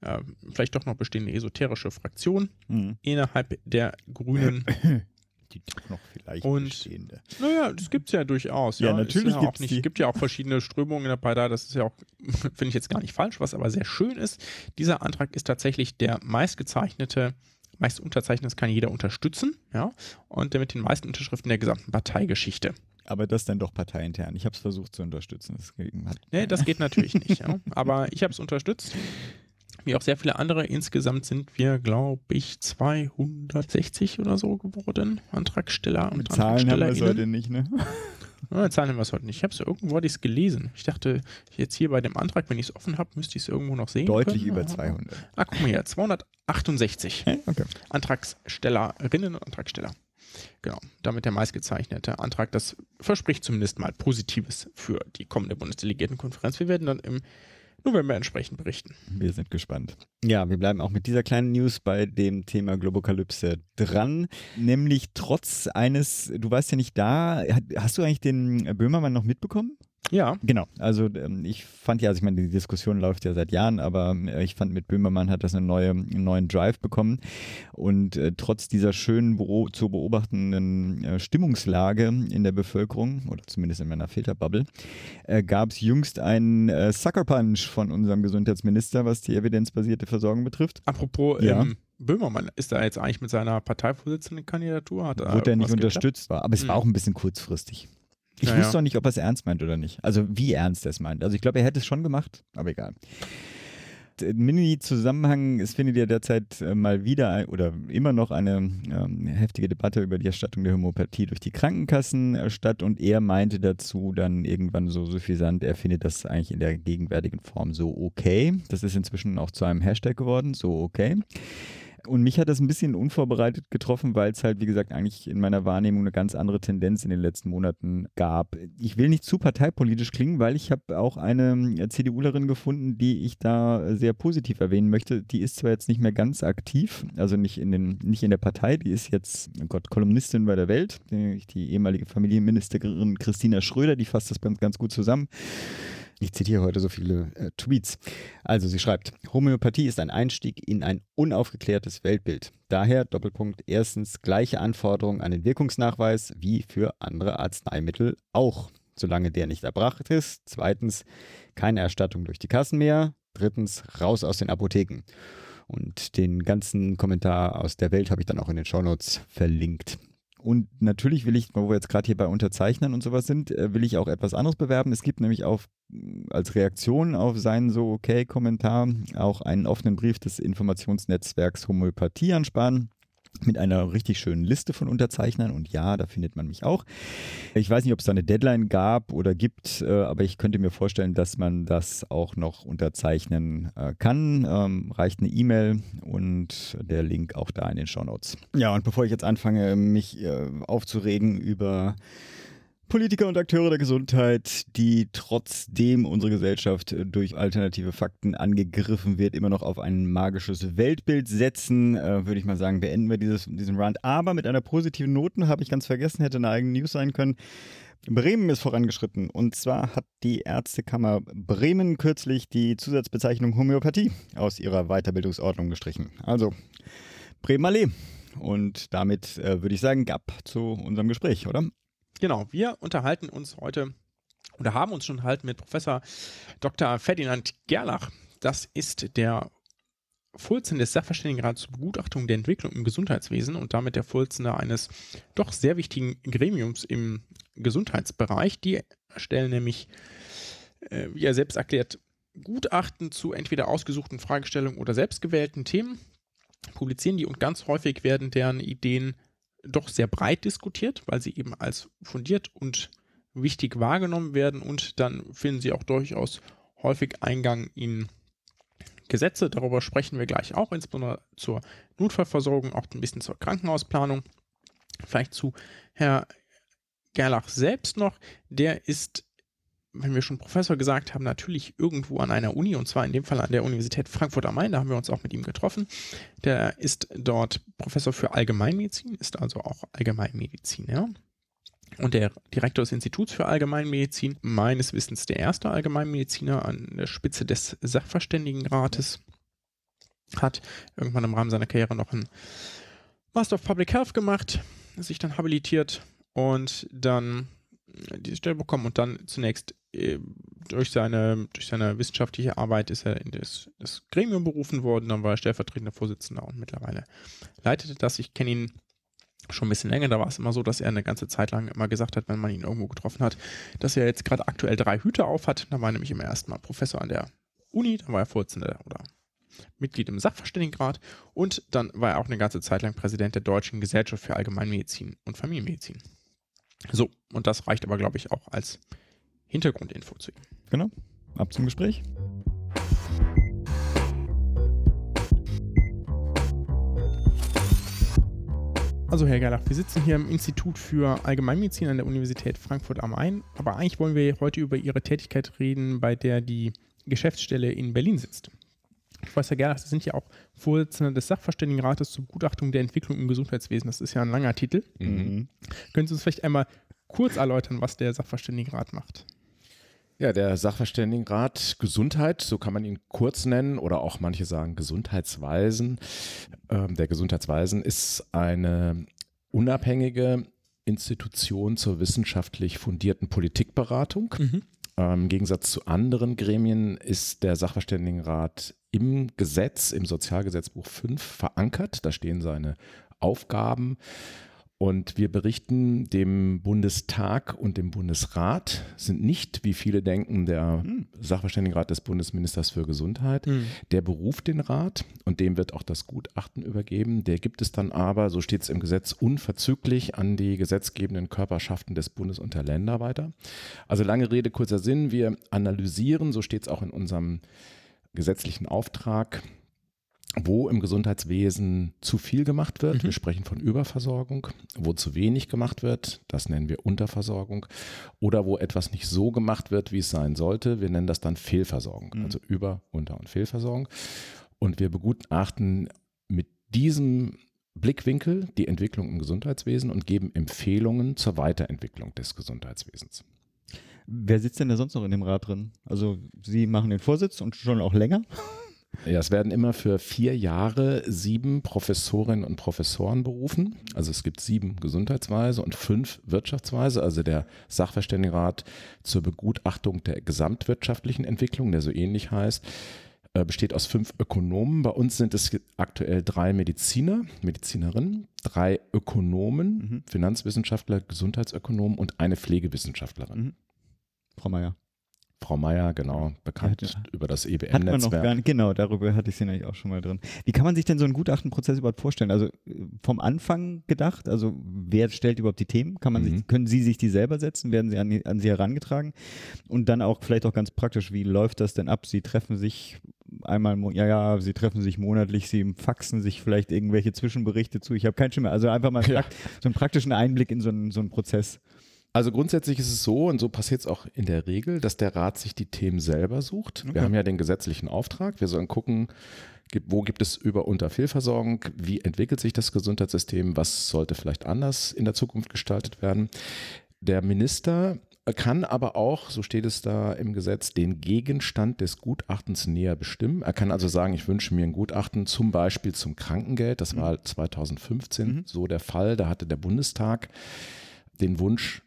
äh, vielleicht doch noch bestehende esoterische Fraktion mhm. innerhalb der Grünen. [LAUGHS] Die doch noch vielleicht und, bestehende. Naja, das gibt es ja durchaus. Ja, ja natürlich ja gibt es gibt ja auch verschiedene Strömungen in der Partei. Das ist ja auch, [LAUGHS] finde ich jetzt gar nicht falsch, was aber sehr schön ist. Dieser Antrag ist tatsächlich der meistgezeichnete meist unterzeichnet, kann jeder unterstützen, ja, und der mit den meisten Unterschriften der gesamten Parteigeschichte aber das dann doch parteiintern. Ich habe es versucht zu unterstützen. Das, hat, nee, das geht natürlich nicht. Ja. [LAUGHS] Aber ich habe es unterstützt. Wie auch sehr viele andere. Insgesamt sind wir, glaube ich, 260 oder so geworden. Antragsteller und Mit Zahlen haben wir es heute nicht, ne? [LAUGHS] Ja, Zahlen haben wir es heute nicht. Ich habe es irgendwo hatte gelesen. Ich dachte, jetzt hier bei dem Antrag, wenn ich es offen habe, müsste ich es irgendwo noch sehen. Deutlich können. über 200. Ah, guck mal hier, 268 okay. Antragstellerinnen und Antragsteller. Genau, damit der meistgezeichnete Antrag. Das verspricht zumindest mal Positives für die kommende Bundesdelegiertenkonferenz. Wir werden dann im November entsprechend berichten. Wir sind gespannt. Ja, wir bleiben auch mit dieser kleinen News bei dem Thema Globokalypse dran. Nämlich trotz eines, du warst ja nicht da, hast du eigentlich den Böhmermann noch mitbekommen? Ja. Genau. Also ähm, ich fand ja, also ich meine, die Diskussion läuft ja seit Jahren, aber äh, ich fand mit Böhmermann hat das eine neue, einen neuen Drive bekommen. Und äh, trotz dieser schönen Büro, zu beobachtenden äh, Stimmungslage in der Bevölkerung, oder zumindest in meiner Filterbubble, äh, gab es jüngst einen äh, Sucker Punch von unserem Gesundheitsminister, was die evidenzbasierte Versorgung betrifft. Apropos, ja. ähm, Böhmermann, ist er jetzt eigentlich mit seiner Parteivorsitzenden-Kandidatur? Hat Wurde er nicht unterstützt, war, aber es hm. war auch ein bisschen kurzfristig. Ich ja, wusste doch nicht, ob er es ernst meint oder nicht. Also wie ernst er es meint. Also ich glaube, er hätte es schon gemacht, aber egal. Mini-Zusammenhang, es findet ja derzeit äh, mal wieder oder immer noch eine ähm, heftige Debatte über die Erstattung der Homöopathie durch die Krankenkassen äh, statt und er meinte dazu dann irgendwann so suffisant, er findet das eigentlich in der gegenwärtigen Form so okay. Das ist inzwischen auch zu einem Hashtag geworden, so okay. Und mich hat das ein bisschen unvorbereitet getroffen, weil es halt, wie gesagt, eigentlich in meiner Wahrnehmung eine ganz andere Tendenz in den letzten Monaten gab. Ich will nicht zu parteipolitisch klingen, weil ich habe auch eine äh, CDUlerin gefunden, die ich da sehr positiv erwähnen möchte. Die ist zwar jetzt nicht mehr ganz aktiv, also nicht in, den, nicht in der Partei, die ist jetzt, oh Gott, Kolumnistin bei der Welt, die, die ehemalige Familienministerin Christina Schröder, die fasst das ganz gut zusammen. Ich zitiere heute so viele äh, Tweets. Also sie schreibt, Homöopathie ist ein Einstieg in ein unaufgeklärtes Weltbild. Daher Doppelpunkt erstens gleiche Anforderungen an den Wirkungsnachweis wie für andere Arzneimittel auch, solange der nicht erbracht ist. Zweitens keine Erstattung durch die Kassen mehr. Drittens raus aus den Apotheken. Und den ganzen Kommentar aus der Welt habe ich dann auch in den Shownotes verlinkt. Und natürlich will ich, wo wir jetzt gerade hier bei Unterzeichnern und sowas sind, äh, will ich auch etwas anderes bewerben. Es gibt nämlich auf, als Reaktion auf seinen so okay Kommentar auch einen offenen Brief des Informationsnetzwerks Homöopathie ansparen mit einer richtig schönen Liste von Unterzeichnern und ja, da findet man mich auch. Ich weiß nicht, ob es da eine Deadline gab oder gibt, äh, aber ich könnte mir vorstellen, dass man das auch noch unterzeichnen äh, kann. Ähm, reicht eine E-Mail und der Link auch da in den Show Notes. Ja, und bevor ich jetzt anfange, mich äh, aufzuregen über Politiker und Akteure der Gesundheit, die trotzdem unsere Gesellschaft durch alternative Fakten angegriffen wird, immer noch auf ein magisches Weltbild setzen, äh, würde ich mal sagen, beenden wir dieses, diesen Rand. Aber mit einer positiven Note, habe ich ganz vergessen, hätte eine eigene News sein können. Bremen ist vorangeschritten. Und zwar hat die Ärztekammer Bremen kürzlich die Zusatzbezeichnung Homöopathie aus ihrer Weiterbildungsordnung gestrichen. Also Bremen Allee. Und damit äh, würde ich sagen, gab zu unserem Gespräch, oder? Genau, wir unterhalten uns heute oder haben uns schon unterhalten mit Professor Dr. Ferdinand Gerlach. Das ist der Vorsitzende des Sachverständigenrats zur Begutachtung der Entwicklung im Gesundheitswesen und damit der Vorsitzende eines doch sehr wichtigen Gremiums im Gesundheitsbereich. Die stellen nämlich, äh, wie er selbst erklärt, Gutachten zu entweder ausgesuchten Fragestellungen oder selbstgewählten Themen, publizieren die und ganz häufig werden deren Ideen doch sehr breit diskutiert, weil sie eben als fundiert und wichtig wahrgenommen werden und dann finden sie auch durchaus häufig Eingang in Gesetze. Darüber sprechen wir gleich auch, insbesondere zur Notfallversorgung, auch ein bisschen zur Krankenhausplanung. Vielleicht zu Herr Gerlach selbst noch. Der ist, wenn wir schon Professor gesagt haben, natürlich irgendwo an einer Uni und zwar in dem Fall an der Universität Frankfurt am Main. Da haben wir uns auch mit ihm getroffen. Der ist dort Professor für Allgemeinmedizin, ist also auch Allgemeinmediziner. Und der Direktor des Instituts für Allgemeinmedizin, meines Wissens der erste Allgemeinmediziner an der Spitze des Sachverständigenrates, hat irgendwann im Rahmen seiner Karriere noch einen Master of Public Health gemacht, sich dann habilitiert und dann diese Stelle bekommen und dann zunächst durch seine, durch seine wissenschaftliche Arbeit ist er in das, das Gremium berufen worden, dann war er stellvertretender Vorsitzender und mittlerweile leitete das. Ich kenne ihn schon ein bisschen länger, da war es immer so, dass er eine ganze Zeit lang immer gesagt hat, wenn man ihn irgendwo getroffen hat, dass er jetzt gerade aktuell drei Hüte auf hat. Da war er nämlich immer erstmal Professor an der Uni, dann war er Vorsitzender oder Mitglied im Sachverständigenrat und dann war er auch eine ganze Zeit lang Präsident der Deutschen Gesellschaft für Allgemeinmedizin und Familienmedizin. So, und das reicht aber, glaube ich, auch als Hintergrundinfo zu ihm. Genau. Ab zum Gespräch. Also Herr Gerlach, wir sitzen hier im Institut für Allgemeinmedizin an der Universität Frankfurt am Main, aber eigentlich wollen wir heute über Ihre Tätigkeit reden, bei der die Geschäftsstelle in Berlin sitzt. Professor Gerlach, Sie sind ja auch Vorsitzender des Sachverständigenrates zur Begutachtung der Entwicklung im Gesundheitswesen. Das ist ja ein langer Titel. Mhm. Können Sie uns vielleicht einmal kurz erläutern, was der Sachverständigenrat macht? Ja, der Sachverständigenrat Gesundheit, so kann man ihn kurz nennen, oder auch manche sagen Gesundheitsweisen. Ähm, der Gesundheitsweisen ist eine unabhängige Institution zur wissenschaftlich fundierten Politikberatung. Mhm. Ähm, Im Gegensatz zu anderen Gremien ist der Sachverständigenrat im Gesetz, im Sozialgesetzbuch 5 verankert. Da stehen seine Aufgaben. Und wir berichten dem Bundestag und dem Bundesrat, sind nicht, wie viele denken, der hm. Sachverständigenrat des Bundesministers für Gesundheit. Hm. Der beruft den Rat und dem wird auch das Gutachten übergeben. Der gibt es dann aber, so steht es im Gesetz, unverzüglich an die gesetzgebenden Körperschaften des Bundes und der Länder weiter. Also lange Rede, kurzer Sinn. Wir analysieren, so steht es auch in unserem gesetzlichen Auftrag, wo im Gesundheitswesen zu viel gemacht wird. Mhm. Wir sprechen von Überversorgung. Wo zu wenig gemacht wird, das nennen wir Unterversorgung. Oder wo etwas nicht so gemacht wird, wie es sein sollte. Wir nennen das dann Fehlversorgung. Mhm. Also Über-, Unter- und Fehlversorgung. Und wir begutachten mit diesem Blickwinkel die Entwicklung im Gesundheitswesen und geben Empfehlungen zur Weiterentwicklung des Gesundheitswesens. Wer sitzt denn da sonst noch in dem Rat drin? Also Sie machen den Vorsitz und schon auch länger? Ja, es werden immer für vier Jahre sieben Professorinnen und Professoren berufen. Also es gibt sieben Gesundheitsweise und fünf Wirtschaftsweise. Also der Sachverständigenrat zur Begutachtung der gesamtwirtschaftlichen Entwicklung, der so ähnlich heißt, äh, besteht aus fünf Ökonomen. Bei uns sind es aktuell drei Mediziner, Medizinerinnen, drei Ökonomen, mhm. Finanzwissenschaftler, Gesundheitsökonomen und eine Pflegewissenschaftlerin. Mhm. Frau Meier. Frau Meier, genau, bekannt ja, über das EBM-Netzwerk. Genau, darüber hatte ich sie nämlich auch schon mal drin. Wie kann man sich denn so einen Gutachtenprozess überhaupt vorstellen? Also vom Anfang gedacht, also wer stellt überhaupt die Themen? Kann man mhm. sich, können Sie sich die selber setzen? Werden sie an, an Sie herangetragen? Und dann auch vielleicht auch ganz praktisch, wie läuft das denn ab? Sie treffen sich einmal, ja, ja, sie treffen sich monatlich, sie faxen sich vielleicht irgendwelche Zwischenberichte zu. Ich habe keinen Schimmer. Also einfach mal ja. so einen praktischen Einblick in so einen, so einen Prozess. Also grundsätzlich ist es so, und so passiert es auch in der Regel, dass der Rat sich die Themen selber sucht. Okay. Wir haben ja den gesetzlichen Auftrag. Wir sollen gucken, wo gibt es Über- und Unterfehlversorgung, wie entwickelt sich das Gesundheitssystem, was sollte vielleicht anders in der Zukunft gestaltet werden. Der Minister kann aber auch, so steht es da im Gesetz, den Gegenstand des Gutachtens näher bestimmen. Er kann also sagen, ich wünsche mir ein Gutachten zum Beispiel zum Krankengeld. Das war 2015 mhm. so der Fall. Da hatte der Bundestag den Wunsch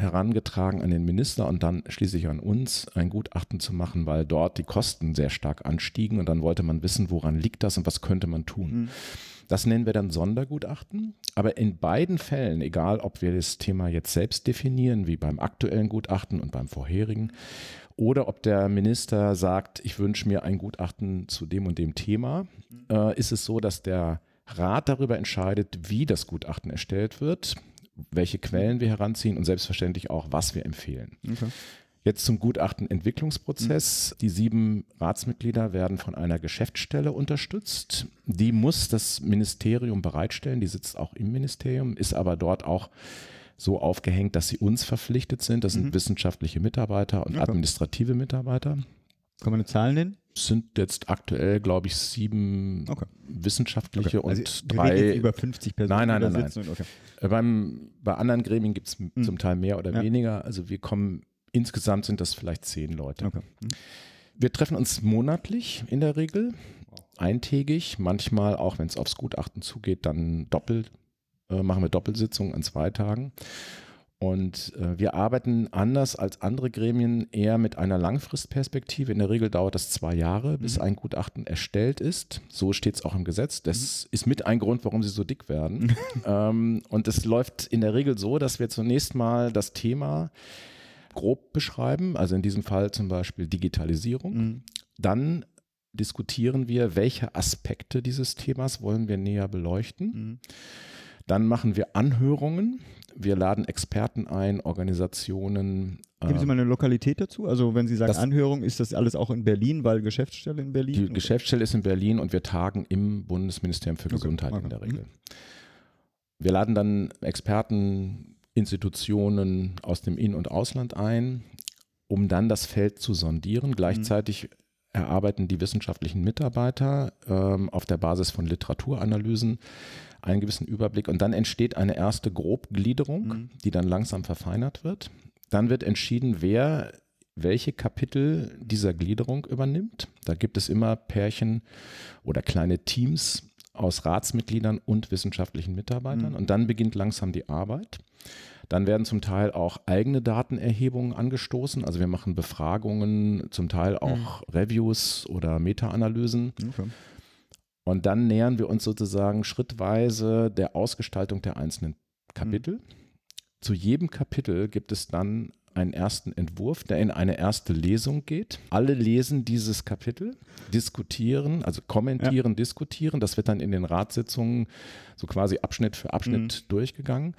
herangetragen an den Minister und dann schließlich an uns, ein Gutachten zu machen, weil dort die Kosten sehr stark anstiegen und dann wollte man wissen, woran liegt das und was könnte man tun. Mhm. Das nennen wir dann Sondergutachten. Aber in beiden Fällen, egal ob wir das Thema jetzt selbst definieren, wie beim aktuellen Gutachten und beim vorherigen, oder ob der Minister sagt, ich wünsche mir ein Gutachten zu dem und dem Thema, mhm. äh, ist es so, dass der Rat darüber entscheidet, wie das Gutachten erstellt wird, welche Quellen wir heranziehen und selbstverständlich auch, was wir empfehlen. Okay. Jetzt zum Gutachtenentwicklungsprozess. Mhm. Die sieben Ratsmitglieder werden von einer Geschäftsstelle unterstützt. Die muss das Ministerium bereitstellen. Die sitzt auch im Ministerium, ist aber dort auch so aufgehängt, dass sie uns verpflichtet sind. Das sind mhm. wissenschaftliche Mitarbeiter und okay. administrative Mitarbeiter. Kann man eine Zahl nennen? Es sind jetzt aktuell, glaube ich, sieben okay. wissenschaftliche okay. also und drei. über 50 Personen. Nein, nein, nein. nein. Okay. Äh, beim, bei anderen Gremien gibt es mhm. zum Teil mehr oder ja. weniger. Also wir kommen Insgesamt sind das vielleicht zehn Leute. Mhm. Wir treffen uns monatlich in der Regel, eintägig, manchmal auch, wenn es aufs Gutachten zugeht, dann doppelt, äh, machen wir Doppelsitzungen an zwei Tagen. Und äh, wir arbeiten anders als andere Gremien eher mit einer Langfristperspektive. In der Regel dauert das zwei Jahre, bis mhm. ein Gutachten erstellt ist. So steht es auch im Gesetz. Das mhm. ist mit ein Grund, warum sie so dick werden. [LAUGHS] ähm, und es läuft in der Regel so, dass wir zunächst mal das Thema grob beschreiben, also in diesem Fall zum Beispiel Digitalisierung. Mhm. Dann diskutieren wir, welche Aspekte dieses Themas wollen wir näher beleuchten. Mhm. Dann machen wir Anhörungen. Wir laden Experten ein, Organisationen. Geben Sie äh, mal eine Lokalität dazu? Also wenn Sie sagen Anhörung, ist das alles auch in Berlin, weil Geschäftsstelle in Berlin? Die oder? Geschäftsstelle ist in Berlin und wir tagen im Bundesministerium für okay. Gesundheit okay. in der Regel. Mhm. Wir laden dann Experten, Institutionen aus dem In- und Ausland ein, um dann das Feld zu sondieren. Gleichzeitig mhm. erarbeiten die wissenschaftlichen Mitarbeiter ähm, auf der Basis von Literaturanalysen einen gewissen Überblick und dann entsteht eine erste Grobgliederung, mhm. die dann langsam verfeinert wird. Dann wird entschieden, wer welche Kapitel dieser Gliederung übernimmt. Da gibt es immer Pärchen oder kleine Teams aus Ratsmitgliedern und wissenschaftlichen Mitarbeitern. Mhm. Und dann beginnt langsam die Arbeit. Dann werden zum Teil auch eigene Datenerhebungen angestoßen. Also wir machen Befragungen, zum Teil auch mhm. Reviews oder Meta-Analysen. Okay. Und dann nähern wir uns sozusagen schrittweise der Ausgestaltung der einzelnen Kapitel. Mhm. Zu jedem Kapitel gibt es dann einen ersten Entwurf, der in eine erste Lesung geht. Alle lesen dieses Kapitel, diskutieren, also kommentieren, ja. diskutieren. Das wird dann in den Ratssitzungen so quasi Abschnitt für Abschnitt mhm. durchgegangen.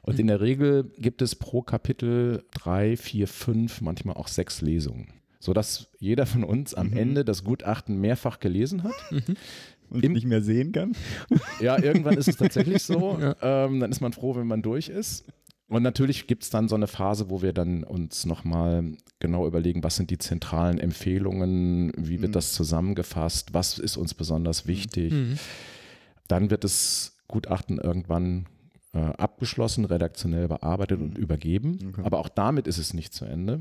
Und mhm. in der Regel gibt es pro Kapitel drei, vier, fünf, manchmal auch sechs Lesungen, sodass jeder von uns am mhm. Ende das Gutachten mehrfach gelesen hat. Mhm. Und Im, nicht mehr sehen kann. Ja, irgendwann ist es tatsächlich so. [LAUGHS] Ja. Ähm, dann ist man froh, wenn man durch ist. Und natürlich gibt es dann so eine Phase, wo wir dann uns nochmal genau überlegen, was sind die zentralen Empfehlungen, wie wird mhm. das zusammengefasst, was ist uns besonders wichtig. Mhm. Dann wird das Gutachten irgendwann äh, abgeschlossen, redaktionell bearbeitet und übergeben. Okay. Aber auch damit ist es nicht zu Ende.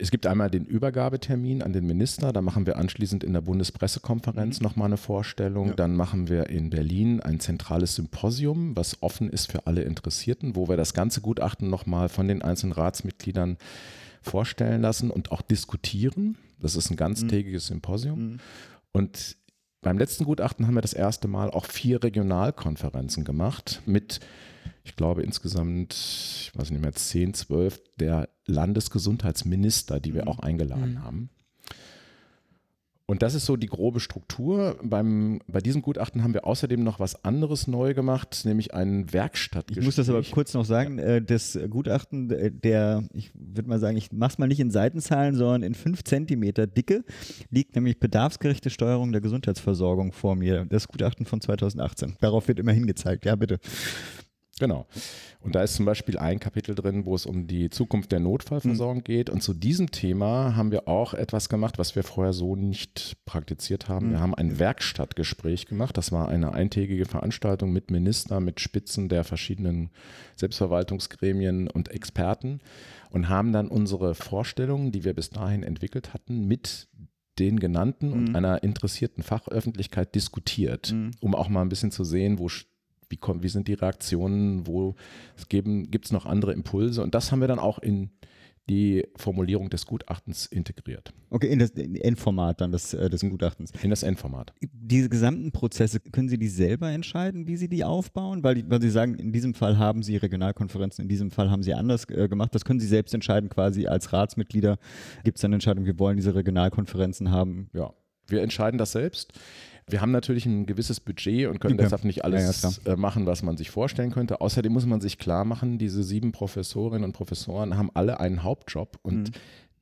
Es gibt einmal den Übergabetermin an den Minister, da machen wir anschließend in der Bundespressekonferenz mhm. nochmal eine Vorstellung. Ja. Dann machen wir in Berlin ein zentrales Symposium, was offen ist für alle Interessierten, wo wir das ganze Gutachten nochmal von den einzelnen Ratsmitgliedern vorstellen lassen und auch diskutieren. Das ist ein ganztägiges mhm. Symposium. Mhm. Und beim letzten Gutachten haben wir das erste Mal auch vier Regionalkonferenzen gemacht mit ich glaube insgesamt, ich weiß nicht mehr, 10, 12 der Landesgesundheitsminister, die wir mhm. auch eingeladen mhm. haben. Und das ist so die grobe Struktur. Beim, bei diesem Gutachten haben wir außerdem noch was anderes neu gemacht, nämlich einen Werkstattgespräch. Ich muss das aber kurz noch sagen, ja. Äh, das Gutachten, der, ich würde mal sagen, ich mache es mal nicht in Seitenzahlen, sondern in 5 Zentimeter Dicke, liegt nämlich bedarfsgerechte Steuerung der Gesundheitsversorgung vor mir. Das Gutachten von 2018. Darauf wird immer hingezeigt. Ja, bitte. Genau. Und da ist zum Beispiel ein Kapitel drin, wo es um die Zukunft der Notfallversorgung mhm. geht. Und zu diesem Thema haben wir auch etwas gemacht, was wir vorher so nicht praktiziert haben. Mhm. Wir haben ein Werkstattgespräch gemacht. Das war eine eintägige Veranstaltung mit Ministern, mit Spitzen der verschiedenen Selbstverwaltungsgremien und Experten und haben dann unsere Vorstellungen, die wir bis dahin entwickelt hatten, mit den genannten mhm. und einer interessierten Fachöffentlichkeit diskutiert, mhm. um auch mal ein bisschen zu sehen, wo wie, kommt, wie sind die Reaktionen, wo es gibt es noch andere Impulse und das haben wir dann auch in die Formulierung des Gutachtens integriert. Okay, in das Endformat dann des, äh, des Gutachtens. In das Endformat. Diese gesamten Prozesse, können Sie die selber entscheiden, wie Sie die aufbauen? Weil, die, weil Sie sagen, in diesem Fall haben Sie Regionalkonferenzen, in diesem Fall haben Sie anders äh, gemacht. Das können Sie selbst entscheiden, quasi als Ratsmitglieder. Gibt es dann Entscheidung, wir wollen diese Regionalkonferenzen haben? Ja, wir entscheiden das selbst. Wir haben natürlich ein gewisses Budget und können okay. deshalb nicht alles ja, ja, machen, was man sich vorstellen könnte. Außerdem muss man sich klar machen, diese sieben Professorinnen und Professoren haben alle einen Hauptjob und mhm.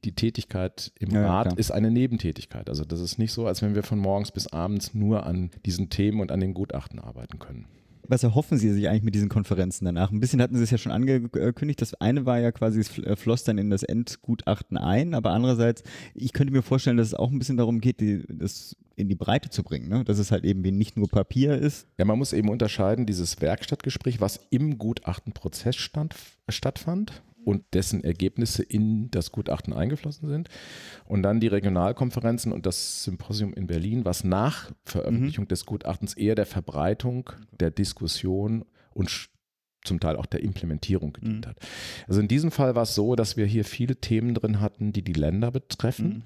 die Tätigkeit im ja, Rat ist eine Nebentätigkeit. Also das ist nicht so, als wenn wir von morgens bis abends nur an diesen Themen und an den Gutachten arbeiten können was erhoffen Sie sich eigentlich mit diesen Konferenzen danach? Ein bisschen hatten Sie es ja schon angekündigt. Das eine war ja quasi, es äh, floss dann in das Endgutachten ein, aber andererseits, ich könnte mir vorstellen, dass es auch ein bisschen darum geht, die, das in die Breite zu bringen, ne? dass es halt eben nicht nur Papier ist. Ja, man muss eben unterscheiden, dieses Werkstattgespräch, was im Gutachtenprozess stand, stattfand, und dessen Ergebnisse in das Gutachten eingeflossen sind. Und dann die Regionalkonferenzen und das Symposium in Berlin, was nach Veröffentlichung mhm. des Gutachtens eher der Verbreitung, der Diskussion und zum Teil auch der Implementierung gedient mhm. hat. Also in diesem Fall war es so, dass wir hier viele Themen drin hatten, die die Länder betreffen. Mhm.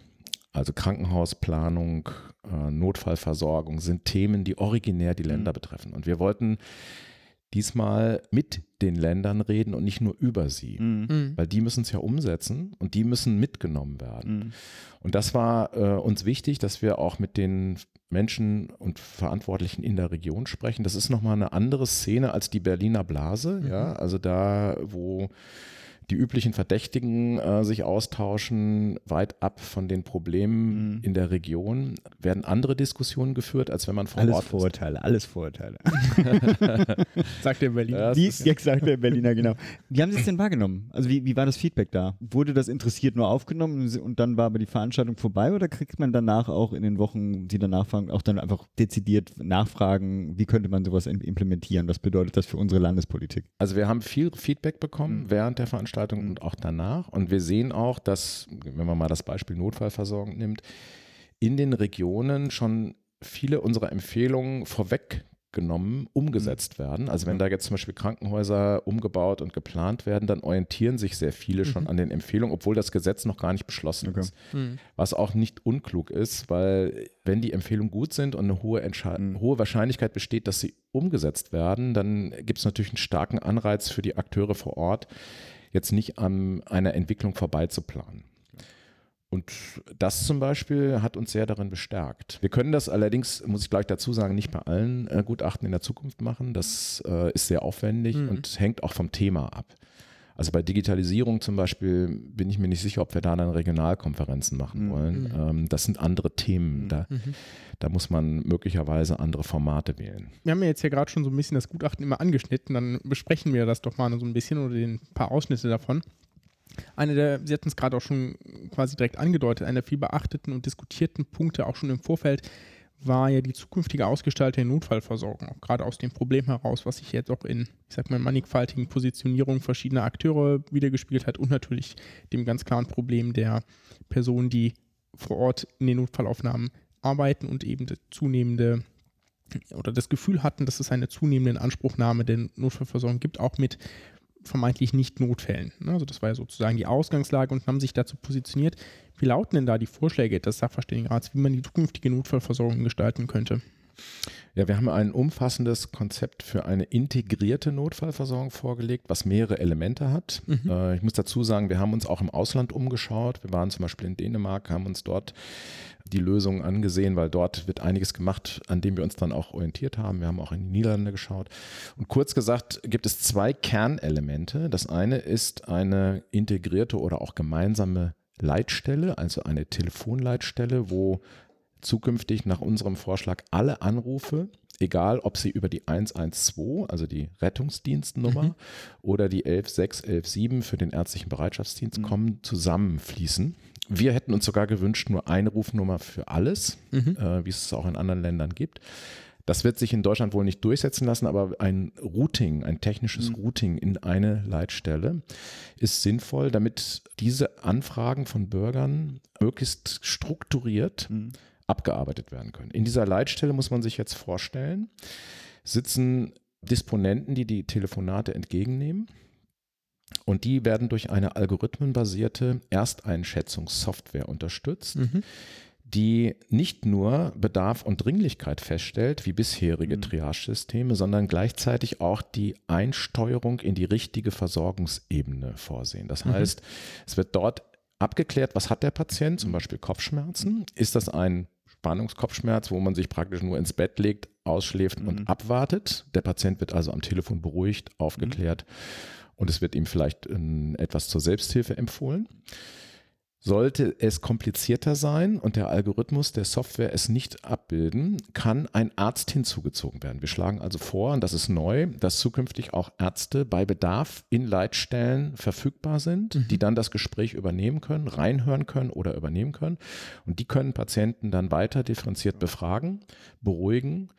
Also Krankenhausplanung, äh, Notfallversorgung sind Themen, die originär die Länder mhm. betreffen. Und wir wollten diesmal mit den Ländern reden und nicht nur über sie, mhm. mhm. weil die müssen es ja umsetzen und die müssen mitgenommen werden. Mhm. Und das war äh, uns wichtig, dass wir auch mit den Menschen und Verantwortlichen in der Region sprechen. Das ist nochmal eine andere Szene als die Berliner Blase, mhm. ja, also da, wo die üblichen Verdächtigen äh, sich austauschen, weit ab von den Problemen mhm. in der Region. Werden andere Diskussionen geführt, als wenn man vor alles Ort Vorurteile, ist. Alles Vorurteile, [LAUGHS] sagt der Berliner. Ja, Die, jetzt sagt der Berliner, genau. Wie haben Sie es denn wahrgenommen? Also wie, wie war das Feedback da? Wurde das interessiert nur aufgenommen und dann war aber die Veranstaltung vorbei oder kriegt man danach auch in den Wochen, die danach fangen, auch dann einfach dezidiert nachfragen, wie könnte man sowas implementieren? Was bedeutet das für unsere Landespolitik? Also wir haben viel Feedback bekommen mhm. während der Veranstaltung Veranstaltung und auch danach. Und wir sehen auch, dass, wenn man mal das Beispiel Notfallversorgung nimmt, in den Regionen schon viele unserer Empfehlungen vorweggenommen umgesetzt mhm. werden. Also wenn da jetzt zum Beispiel Krankenhäuser umgebaut und geplant werden, dann orientieren sich sehr viele schon mhm. an den Empfehlungen, obwohl das Gesetz noch gar nicht beschlossen okay. ist. Mhm. Was auch nicht unklug ist, weil wenn die Empfehlungen gut sind und eine hohe, mhm. hohe Wahrscheinlichkeit besteht, dass sie umgesetzt werden, dann gibt es natürlich einen starken Anreiz für die Akteure vor Ort, jetzt nicht an einer Entwicklung vorbeizuplanen. Und das zum Beispiel hat uns sehr darin bestärkt. Wir können das allerdings, muss ich gleich dazu sagen, nicht bei allen äh, Gutachten in der Zukunft machen. Das äh, ist sehr aufwendig mhm. und hängt auch vom Thema ab. Also bei Digitalisierung zum Beispiel bin ich mir nicht sicher, ob wir da dann Regionalkonferenzen machen mhm. wollen. Mhm. Ähm, das sind andere Themen. Mhm. Da, mhm. da muss man möglicherweise andere Formate wählen. Wir haben ja jetzt ja gerade schon so ein bisschen das Gutachten immer angeschnitten. Dann besprechen wir das doch mal so ein bisschen oder den paar Ausschnitte davon. Eine der, Sie hatten es gerade auch schon quasi direkt angedeutet, einer der viel beachteten und diskutierten Punkte auch schon im Vorfeld war ja die zukünftige Ausgestaltung der Notfallversorgung, gerade aus dem Problem heraus, was sich jetzt auch in, ich sag mal, mannigfaltigen Positionierungen verschiedener Akteure wiedergespielt hat und natürlich dem ganz klaren Problem der Personen, die vor Ort in den Notfallaufnahmen arbeiten und eben zunehmende oder das Gefühl hatten, dass es eine zunehmende Inanspruchnahme der Notfallversorgung gibt, auch mit vermeintlich Nicht-Notfällen. Also das war ja sozusagen die Ausgangslage und haben sich dazu positioniert. Wie lauten denn da die Vorschläge des Sachverständigenrats, wie man die zukünftige Notfallversorgung gestalten könnte? Ja, wir haben ein umfassendes Konzept für eine integrierte Notfallversorgung vorgelegt, was mehrere Elemente hat. Mhm. Äh, ich muss dazu sagen, wir haben uns auch im Ausland umgeschaut. Wir waren zum Beispiel in Dänemark, haben uns dort die Lösungen angesehen, weil dort wird einiges gemacht, an dem wir uns dann auch orientiert haben. Wir haben auch in die Niederlande geschaut. Und kurz gesagt gibt es zwei Kernelemente. Das eine ist eine integrierte oder auch gemeinsame Leitstelle, also eine Telefonleitstelle, wo zukünftig nach unserem Vorschlag alle Anrufe egal ob sie über die 112, also die Rettungsdienstnummer, mhm. oder die 116, 117 für den ärztlichen Bereitschaftsdienst mhm. kommen, zusammenfließen. Wir hätten uns sogar gewünscht, nur eine Rufnummer für alles, mhm. äh, wie es auch in anderen Ländern gibt. Das wird sich in Deutschland wohl nicht durchsetzen lassen, aber ein Routing, ein technisches mhm. Routing in eine Leitstelle ist sinnvoll, damit diese Anfragen von Bürgern möglichst strukturiert mhm. abgearbeitet werden können. In dieser Leitstelle muss man sich jetzt vorstellen, sitzen Disponenten, die die Telefonate entgegennehmen. Und die werden durch eine algorithmenbasierte Ersteinschätzungssoftware unterstützt, mhm die nicht nur Bedarf und Dringlichkeit feststellt, wie bisherige mhm. Triage-Systeme, sondern gleichzeitig auch die Einsteuerung in die richtige Versorgungsebene vorsehen. Das mhm. heißt, es wird dort abgeklärt, was hat der Patient, zum Beispiel Kopfschmerzen. Ist das ein Spannungskopfschmerz, wo man sich praktisch nur ins Bett legt, ausschläft mhm. und abwartet? Der Patient wird also am Telefon beruhigt, aufgeklärt mhm. und es wird ihm vielleicht äh, etwas zur Selbsthilfe empfohlen. Sollte es komplizierter sein und der Algorithmus der Software es nicht abbilden, kann ein Arzt hinzugezogen werden. Wir schlagen also vor, und das ist neu, dass zukünftig auch Ärzte bei Bedarf in Leitstellen verfügbar sind, mhm. die dann das Gespräch übernehmen können, reinhören können oder übernehmen können. Und die können Patienten dann weiter differenziert befragen, beruhigen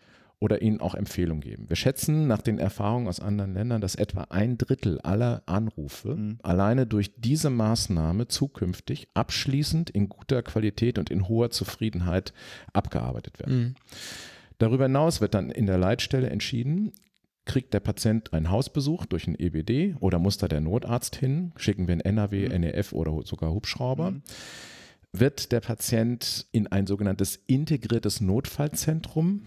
oder ihnen auch Empfehlungen geben. Wir schätzen nach den Erfahrungen aus anderen Ländern, dass etwa ein Drittel aller Anrufe mhm. alleine durch diese Maßnahme zukünftig abschließend in guter Qualität und in hoher Zufriedenheit abgearbeitet werden. Mhm. Darüber hinaus wird dann in der Leitstelle entschieden, kriegt der Patient einen Hausbesuch durch ein EBD oder muss da der Notarzt hin, schicken wir ein NRW, mhm. NEF oder sogar Hubschrauber. Mhm. Wird der Patient in ein sogenanntes integriertes Notfallzentrum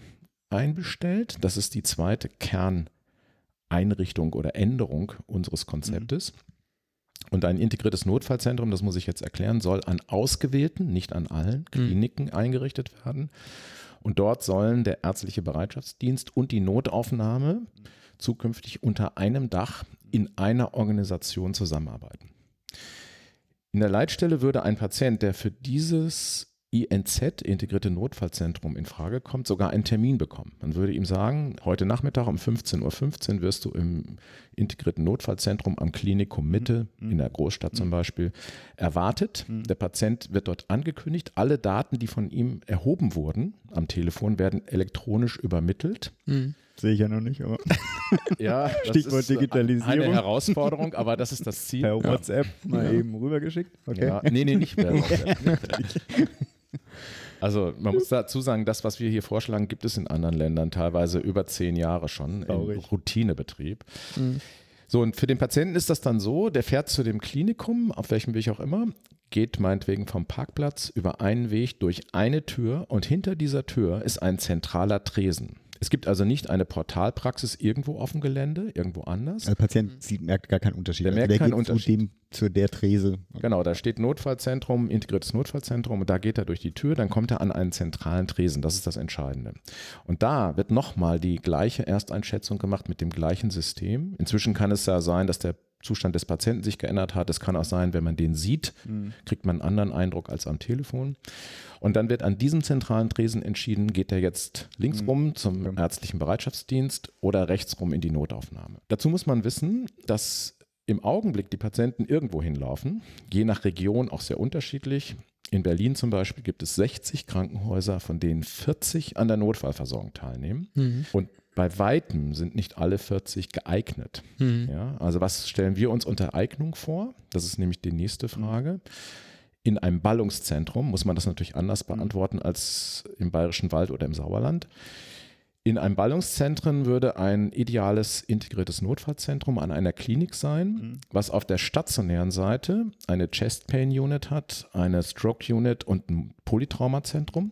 einbestellt. Das ist die zweite Kerneinrichtung oder Änderung unseres Konzeptes. Mhm. Und ein integriertes Notfallzentrum, das muss ich jetzt erklären, soll an ausgewählten, nicht an allen Kliniken mhm. eingerichtet werden. Und dort sollen der ärztliche Bereitschaftsdienst und die Notaufnahme zukünftig unter einem Dach in einer Organisation zusammenarbeiten. In der Leitstelle würde ein Patient, der für dieses INZ, Integrierte Notfallzentrum, in Frage kommt, sogar einen Termin bekommen. Man würde ihm sagen, heute Nachmittag um 15.15 Uhr wirst du im Integrierten Notfallzentrum am Klinikum Mitte, mhm. in der Großstadt zum mhm. Beispiel, erwartet. Mhm. Der Patient wird dort angekündigt. Alle Daten, die von ihm erhoben wurden am Telefon, werden elektronisch übermittelt. Mhm. Sehe ich ja noch nicht, aber. [LAUGHS] ja, [LAUGHS] Stichwort Digitalisierung. Eine Herausforderung, aber das ist das Ziel. Per WhatsApp ja. mal ja. eben rübergeschickt. Okay. Ja. Nee, nee, nicht per [LAUGHS] WhatsApp. Also man muss dazu sagen, das, was wir hier vorschlagen, gibt es in anderen Ländern teilweise über zehn Jahre schon im Routinebetrieb. Mhm. So, und für den Patienten ist das dann so, der fährt zu dem Klinikum, auf welchem Weg auch immer, geht meinetwegen vom Parkplatz über einen Weg durch eine Tür und hinter dieser Tür ist ein zentraler Tresen. Es gibt also nicht eine Portalpraxis irgendwo auf dem Gelände, irgendwo anders. Also der Patient sieht, merkt gar keinen Unterschied. Der also merkt der keinen Unterschied. Zu, dem, zu der Trese. Genau, da steht Notfallzentrum, integriertes Notfallzentrum und da geht er durch die Tür, dann kommt er an einen zentralen Tresen. Das ist das Entscheidende. Und da wird nochmal die gleiche Ersteinschätzung gemacht mit dem gleichen System. Inzwischen kann es ja sein, dass der Zustand des Patienten sich geändert hat. Es kann auch sein, wenn man den sieht, mhm. kriegt man einen anderen Eindruck als am Telefon. Und dann wird an diesem zentralen Tresen entschieden, geht er jetzt links rum mhm. zum okay. ärztlichen Bereitschaftsdienst oder rechts rum in die Notaufnahme. Dazu muss man wissen, dass im Augenblick die Patienten irgendwo hinlaufen, je nach Region auch sehr unterschiedlich. In Berlin zum Beispiel gibt es 60 Krankenhäuser, von denen 40 an der Notfallversorgung teilnehmen. Mhm. Und bei weitem sind nicht alle 40 geeignet. Mhm. Ja, also was stellen wir uns unter Eignung vor? Das ist nämlich die nächste Frage. In einem Ballungszentrum muss man das natürlich anders mhm. beantworten als im Bayerischen Wald oder im Sauerland. In einem Ballungszentrum würde ein ideales integriertes Notfallzentrum an einer Klinik sein, mhm. was auf der stationären Seite eine Chest Pain Unit hat, eine Stroke Unit und ein Polytraumazentrum.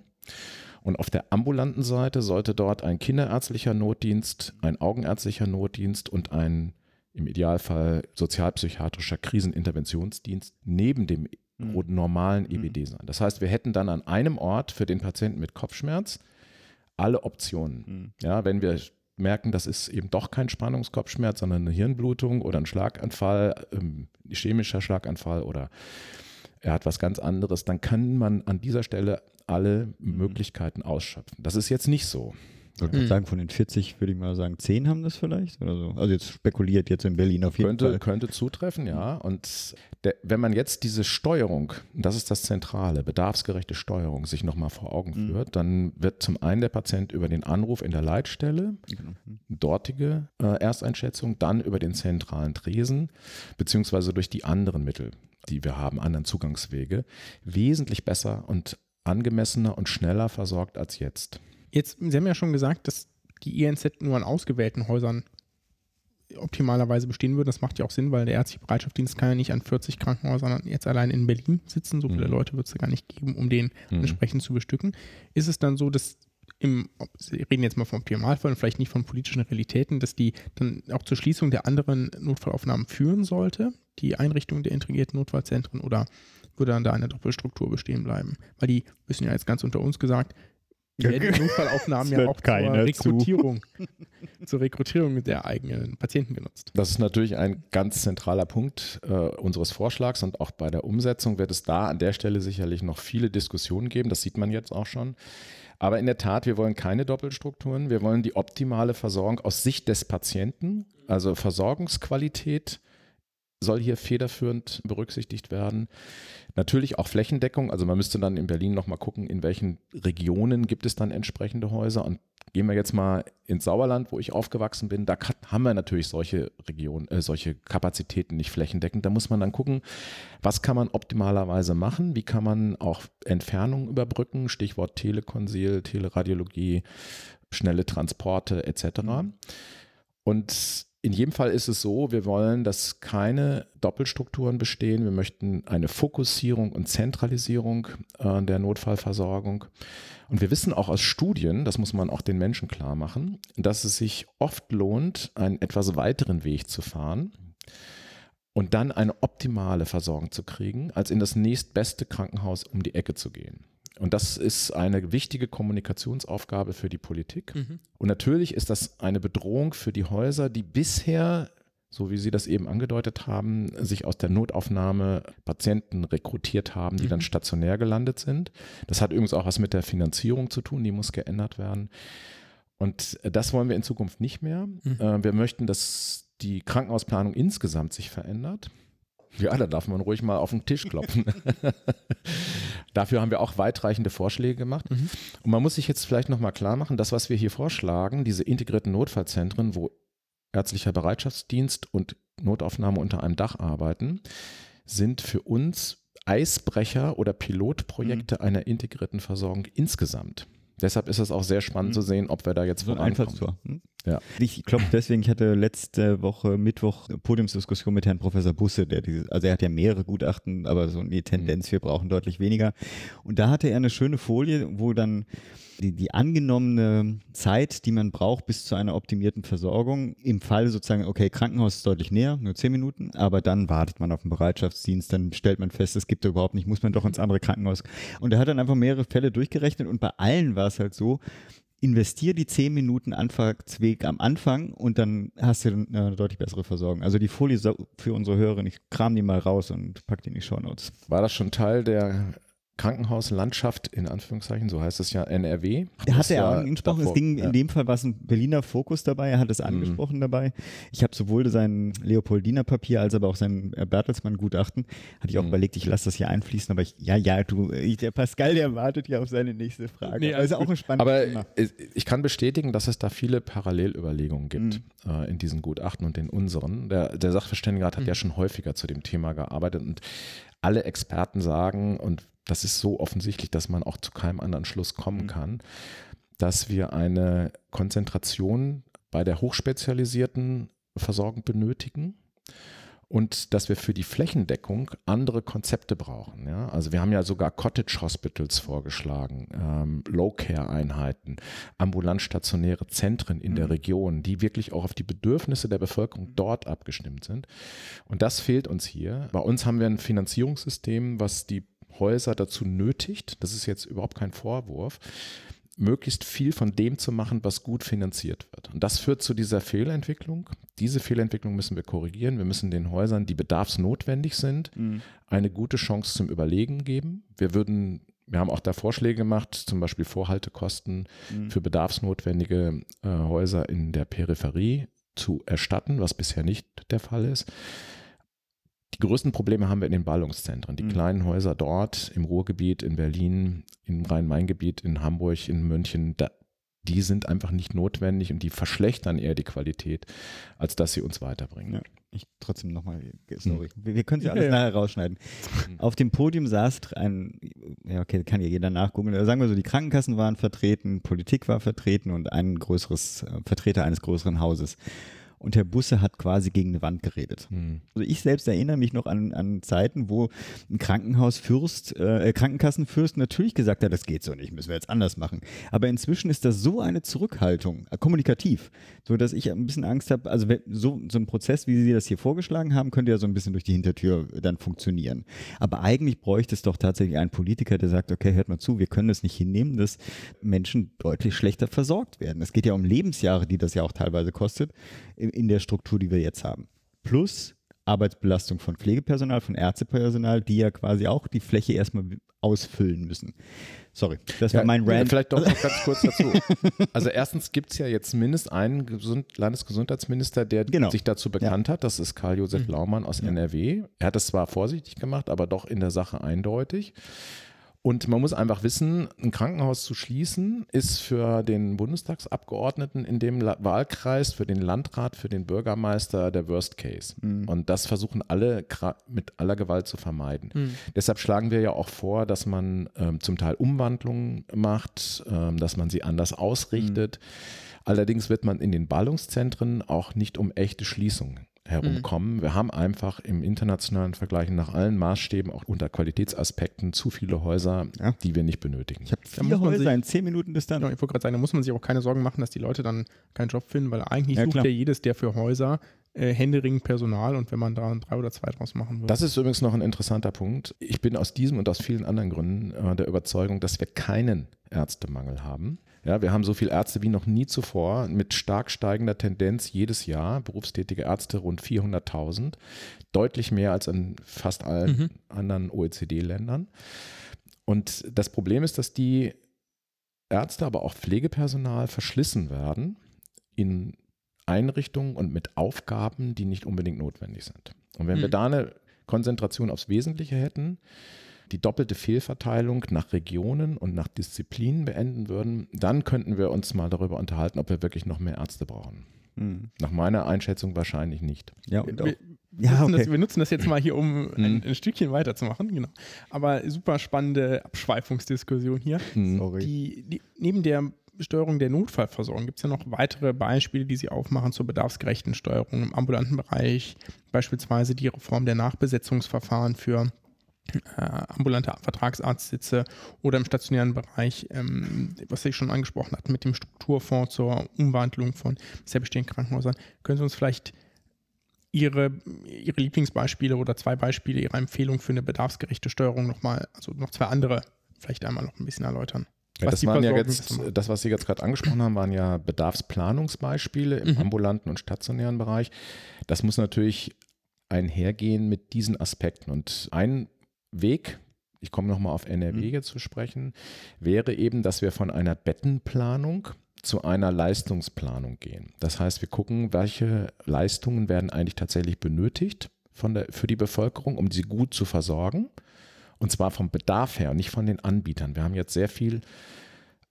Und auf der ambulanten Seite sollte dort ein kinderärztlicher Notdienst, ein augenärztlicher Notdienst und ein im Idealfall sozialpsychiatrischer Kriseninterventionsdienst neben dem. Normalen mhm. EBD sein. Das heißt, wir hätten dann an einem Ort für den Patienten mit Kopfschmerz alle Optionen. Mhm. Ja, wenn wir merken, das ist eben doch kein Spannungskopfschmerz, sondern eine Hirnblutung oder ein Schlaganfall, ähm, chemischer Schlaganfall oder er hat was ganz anderes, dann kann man an dieser Stelle alle mhm. Möglichkeiten ausschöpfen. Das ist jetzt nicht so. Ich würde mhm. sagen, von den 40 würde ich mal sagen, 10 haben das vielleicht oder so. Also jetzt spekuliert jetzt in Berlin auf jeden könnte, Fall. Könnte zutreffen, ja. Und der, wenn man jetzt diese Steuerung, das ist das Zentrale, bedarfsgerechte Steuerung, sich nochmal vor Augen mhm. führt, dann wird zum einen der Patient über den Anruf in der Leitstelle, genau. dortige äh, Ersteinschätzung, dann über den zentralen Tresen, beziehungsweise durch die anderen Mittel, die wir haben, anderen Zugangswege, wesentlich besser und angemessener und schneller versorgt als jetzt. Jetzt, Sie haben ja schon gesagt, dass die INZ nur an ausgewählten Häusern optimalerweise bestehen würde. Das macht ja auch Sinn, weil der ärztliche Bereitschaftsdienst kann ja nicht an 40 Krankenhäusern jetzt allein in Berlin sitzen. So viele mhm. Leute wird es ja gar nicht geben, um den mhm. entsprechend zu bestücken. Ist es dann so, dass im, Sie reden jetzt mal vom Optimalfall und vielleicht nicht von politischen Realitäten, dass die dann auch zur Schließung der anderen Notfallaufnahmen führen sollte, die Einrichtung der integrierten Notfallzentren, oder würde dann da eine Doppelstruktur bestehen bleiben? Weil die müssen ja jetzt ganz unter uns gesagt, werden Notfallaufnahmen [LAUGHS] ja auch [LAUGHS] zur Rekrutierung, zur Rekrutierung der eigenen Patienten genutzt. Das ist natürlich ein ganz zentraler Punkt äh, unseres Vorschlags und auch bei der Umsetzung wird es da an der Stelle sicherlich noch viele Diskussionen geben. Das sieht man jetzt auch schon. Aber in der Tat, wir wollen keine Doppelstrukturen. Wir wollen die optimale Versorgung aus Sicht des Patienten, also Versorgungsqualität soll hier federführend berücksichtigt werden. Natürlich auch Flächendeckung, also man müsste dann in Berlin nochmal gucken, in welchen Regionen gibt es dann entsprechende Häuser. Und gehen wir jetzt mal ins Sauerland, wo ich aufgewachsen bin, da haben wir natürlich solche Regionen, äh, solche Kapazitäten nicht flächendeckend. Da muss man dann gucken, was kann man optimalerweise machen, wie kann man auch Entfernungen überbrücken, Stichwort Telekonsil, Teleradiologie, schnelle Transporte etc. Und in jedem Fall ist es so, wir wollen, dass keine Doppelstrukturen bestehen. Wir möchten eine Fokussierung und Zentralisierung äh, der Notfallversorgung. Und wir wissen auch aus Studien, das muss man auch den Menschen klar machen, dass es sich oft lohnt, einen etwas weiteren Weg zu fahren und dann eine optimale Versorgung zu kriegen, als in das nächstbeste Krankenhaus um die Ecke zu gehen. Und das ist eine wichtige Kommunikationsaufgabe für die Politik. Mhm. Und natürlich ist das eine Bedrohung für die Häuser, die bisher, so wie Sie das eben angedeutet haben, sich aus der Notaufnahme Patienten rekrutiert haben, die mhm. dann stationär gelandet sind. Das hat übrigens auch was mit der Finanzierung zu tun, die muss geändert werden. Und das wollen wir in Zukunft nicht mehr. Mhm. Äh, wir möchten, dass die Krankenhausplanung insgesamt sich verändert. Ja, da darf man ruhig mal auf den Tisch klopfen. [LAUGHS] Dafür haben wir auch weitreichende Vorschläge gemacht. Mhm. Und man muss sich jetzt vielleicht nochmal klar machen, das, was wir hier vorschlagen, diese integrierten Notfallzentren, wo ärztlicher Bereitschaftsdienst und Notaufnahme unter einem Dach arbeiten, sind für uns Eisbrecher oder Pilotprojekte mhm. einer integrierten Versorgung insgesamt. Deshalb ist es auch sehr spannend mhm. zu sehen, ob wir da jetzt so ein Einfallstor. Hm? Ja. Ich glaube deswegen, ich hatte letzte Woche Mittwoch eine Podiumsdiskussion mit Herrn Professor Busse, der diese, also er hat ja mehrere Gutachten, aber so die Tendenz, wir brauchen deutlich weniger. Und da hatte er eine schöne Folie, wo dann die, die angenommene Zeit, die man braucht bis zu einer optimierten Versorgung, im Fall sozusagen, okay, Krankenhaus ist deutlich näher, nur zehn Minuten, aber dann wartet man auf den Bereitschaftsdienst, dann stellt man fest, es gibt überhaupt nicht, muss man doch ins andere Krankenhaus. Und er hat dann einfach mehrere Fälle durchgerechnet und bei allen war es halt so, investier die zehn Minuten Anfahrtsweg am Anfang und dann hast du eine deutlich bessere Versorgung. Also die Folie für unsere Hörer, ich kram die mal raus und pack die in die Show Notes. War das schon Teil der Krankenhauslandschaft, in Anführungszeichen, so heißt es ja, NRW. Da hat er angesprochen, davor, es ging ja. in dem Fall war es ein Berliner Fokus dabei, er hat es mhm. angesprochen mhm. dabei. Ich habe sowohl sein Leopoldiner Papier als aber auch sein äh, Bertelsmann-Gutachten, hatte ich auch mhm. überlegt, ich lasse das hier einfließen, aber ich, ja, ja, du, ich, der Pascal, der wartet ja auf seine nächste Frage. Nee, also auch ein spannendes aber Thema. ich kann bestätigen, dass es da viele Parallelüberlegungen gibt mhm. äh, in diesen Gutachten und in unseren. Der, der Sachverständigenrat hat mhm. ja schon häufiger zu dem Thema gearbeitet und alle Experten sagen, und das ist so offensichtlich, dass man auch zu keinem anderen Schluss kommen mhm. kann, dass wir eine Konzentration bei der hochspezialisierten Versorgung benötigen und dass wir für die Flächendeckung andere Konzepte brauchen. Ja? Also wir haben ja sogar Cottage Hospitals vorgeschlagen, ähm, Low-Care-Einheiten, ambulant stationäre Zentren in mhm. der Region, die wirklich auch auf die Bedürfnisse der Bevölkerung dort abgestimmt sind. Und das fehlt uns hier. Bei uns haben wir ein Finanzierungssystem, was die Häuser dazu nötigt, das ist jetzt überhaupt kein Vorwurf, möglichst viel von dem zu machen, was gut finanziert wird. Und das führt zu dieser Fehlentwicklung. Diese Fehlentwicklung müssen wir korrigieren. Wir müssen den Häusern, die bedarfsnotwendig sind, mhm. eine gute Chance zum Überlegen geben. Wir würden Wir haben auch da Vorschläge gemacht, zum Beispiel Vorhaltekosten mhm. für bedarfsnotwendige äh, Häuser in der Peripherie zu erstatten, was bisher nicht der Fall ist. Die größten Probleme haben wir in den Ballungszentren. Die mhm. kleinen Häuser dort im Ruhrgebiet, in Berlin, im Rhein-Main-Gebiet, in Hamburg, in München, da, die sind einfach nicht notwendig und die verschlechtern eher die Qualität, als dass sie uns weiterbringen. Ja, ich trotzdem nochmal, sorry, hm. wir, wir können sie [LAUGHS] alles ja, nachher rausschneiden. Hm. Auf dem Podium saß ein, ja okay, kann ja jeder nachgucken, sagen wir so, die Krankenkassen waren vertreten, Politik war vertreten und ein größeres, äh, Vertreter eines größeren Hauses und Herr Busse hat quasi gegen eine Wand geredet. Mhm. Also ich selbst erinnere mich noch an, an Zeiten, wo ein Krankenhausfürst, äh, Krankenkassenfürst natürlich gesagt hat, das geht so nicht, müssen wir jetzt anders machen. Aber inzwischen ist das so eine Zurückhaltung, äh, kommunikativ, so dass ich ein bisschen Angst habe, also so, so ein Prozess, wie Sie das hier vorgeschlagen haben, könnte ja so ein bisschen durch die Hintertür dann funktionieren. Aber eigentlich bräuchte es doch tatsächlich einen Politiker, der sagt, okay, hört mal zu, wir können das nicht hinnehmen, dass Menschen deutlich schlechter versorgt werden. Es geht ja um Lebensjahre, die das ja auch teilweise kostet in der Struktur, die wir jetzt haben. Plus Arbeitsbelastung von Pflegepersonal, von Ärztepersonal, die ja quasi auch die Fläche erstmal ausfüllen müssen. Sorry, das ja, war mein Rant. Vielleicht doch noch ganz kurz dazu. [LAUGHS] Also erstens gibt es ja jetzt mindestens einen Gesund Landesgesundheitsminister, der genau. sich dazu bekannt ja. hat. Das ist Karl-Josef mhm. Laumann aus ja. NRW. Er hat es zwar vorsichtig gemacht, aber doch in der Sache eindeutig. Und man muss einfach wissen, ein Krankenhaus zu schließen ist für den Bundestagsabgeordneten in dem Wahlkreis, für den Landrat, für den Bürgermeister der Worst Case. Mhm. Und das versuchen alle mit aller Gewalt zu vermeiden. Mhm. Deshalb schlagen wir ja auch vor, dass man ähm, zum Teil Umwandlungen macht, ähm, dass man sie anders ausrichtet. Mhm. Allerdings wird man in den Ballungszentren auch nicht um echte Schließungen herumkommen. Mhm. Wir haben einfach im internationalen Vergleich nach allen Maßstäben, auch unter Qualitätsaspekten, zu viele Häuser, ja. die wir nicht benötigen. Ich habe vier Häuser sich, in zehn Minuten Distanz. Ja, ich wollte gerade sagen, da muss man sich auch keine Sorgen machen, dass die Leute dann keinen Job finden, weil eigentlich ja, sucht klar. ja jedes der für Häuser äh, händeringend Personal und wenn man da drei oder zwei draus machen würde. Das ist übrigens noch ein interessanter Punkt. Ich bin aus diesem und aus vielen anderen Gründen äh, der Überzeugung, dass wir keinen Ärztemangel haben. Ja, wir haben so viele Ärzte wie noch nie zuvor mit stark steigender Tendenz jedes Jahr. Berufstätige Ärzte rund 400.000, deutlich mehr als in fast allen mhm. anderen OECD-Ländern. Und das Problem ist, dass die Ärzte, aber auch Pflegepersonal verschlissen werden in Einrichtungen und mit Aufgaben, die nicht unbedingt notwendig sind. Und wenn mhm. wir da eine Konzentration aufs Wesentliche hätten, die doppelte Fehlverteilung nach Regionen und nach Disziplinen beenden würden, dann könnten wir uns mal darüber unterhalten, ob wir wirklich noch mehr Ärzte brauchen. Mhm. Nach meiner Einschätzung wahrscheinlich nicht. Ja, und wir, wir, ja, okay. das, wir nutzen das jetzt mal hier, um ein, mhm. ein, Stückchen weiterzumachen. Genau. Aber super spannende Abschweifungsdiskussion hier. Mhm. Die, die, neben der Steuerung der Notfallversorgung gibt es ja noch weitere Beispiele, die Sie aufmachen zur bedarfsgerechten Steuerung im ambulanten Bereich, beispielsweise die Reform der Nachbesetzungsverfahren für ambulante Vertragsarztsitze oder im stationären Bereich, ähm, was ich schon angesprochen hatte, mit dem Strukturfonds zur Umwandlung von sehr bestehenden Krankenhäusern. Können Sie uns vielleicht Ihre, Ihre Lieblingsbeispiele oder zwei Beispiele Ihrer Empfehlung für eine bedarfsgerechte Steuerung nochmal, also noch zwei andere, vielleicht einmal noch ein bisschen erläutern? Ja, das waren ja jetzt, das, was Sie jetzt gerade angesprochen haben, waren ja Bedarfsplanungsbeispiele im mhm. ambulanten und stationären Bereich. Das muss natürlich einhergehen mit diesen Aspekten. Und ein Weg, ich komme nochmal auf NRW mhm. zu sprechen, wäre eben, dass wir von einer Bettenplanung zu einer Leistungsplanung gehen. Das heißt, wir gucken, welche Leistungen werden eigentlich tatsächlich benötigt von der, für die Bevölkerung, um sie gut zu versorgen. Und zwar vom Bedarf her, nicht von den Anbietern. Wir haben jetzt sehr viel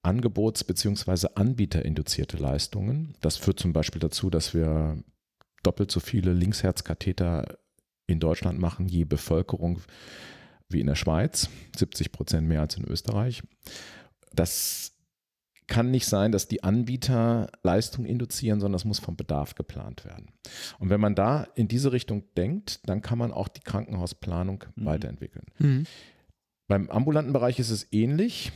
Angebots- bzw. Anbieterinduzierte Leistungen. Das führt zum Beispiel dazu, dass wir doppelt so viele Linksherzkatheter in Deutschland machen, je Bevölkerung wie in der Schweiz, 70 Prozent mehr als in Österreich. Das kann nicht sein, dass die Anbieter Leistung induzieren, sondern das muss vom Bedarf geplant werden. Und wenn man da in diese Richtung denkt, dann kann man auch die Krankenhausplanung mhm. weiterentwickeln. Mhm. Beim ambulanten Bereich ist es ähnlich.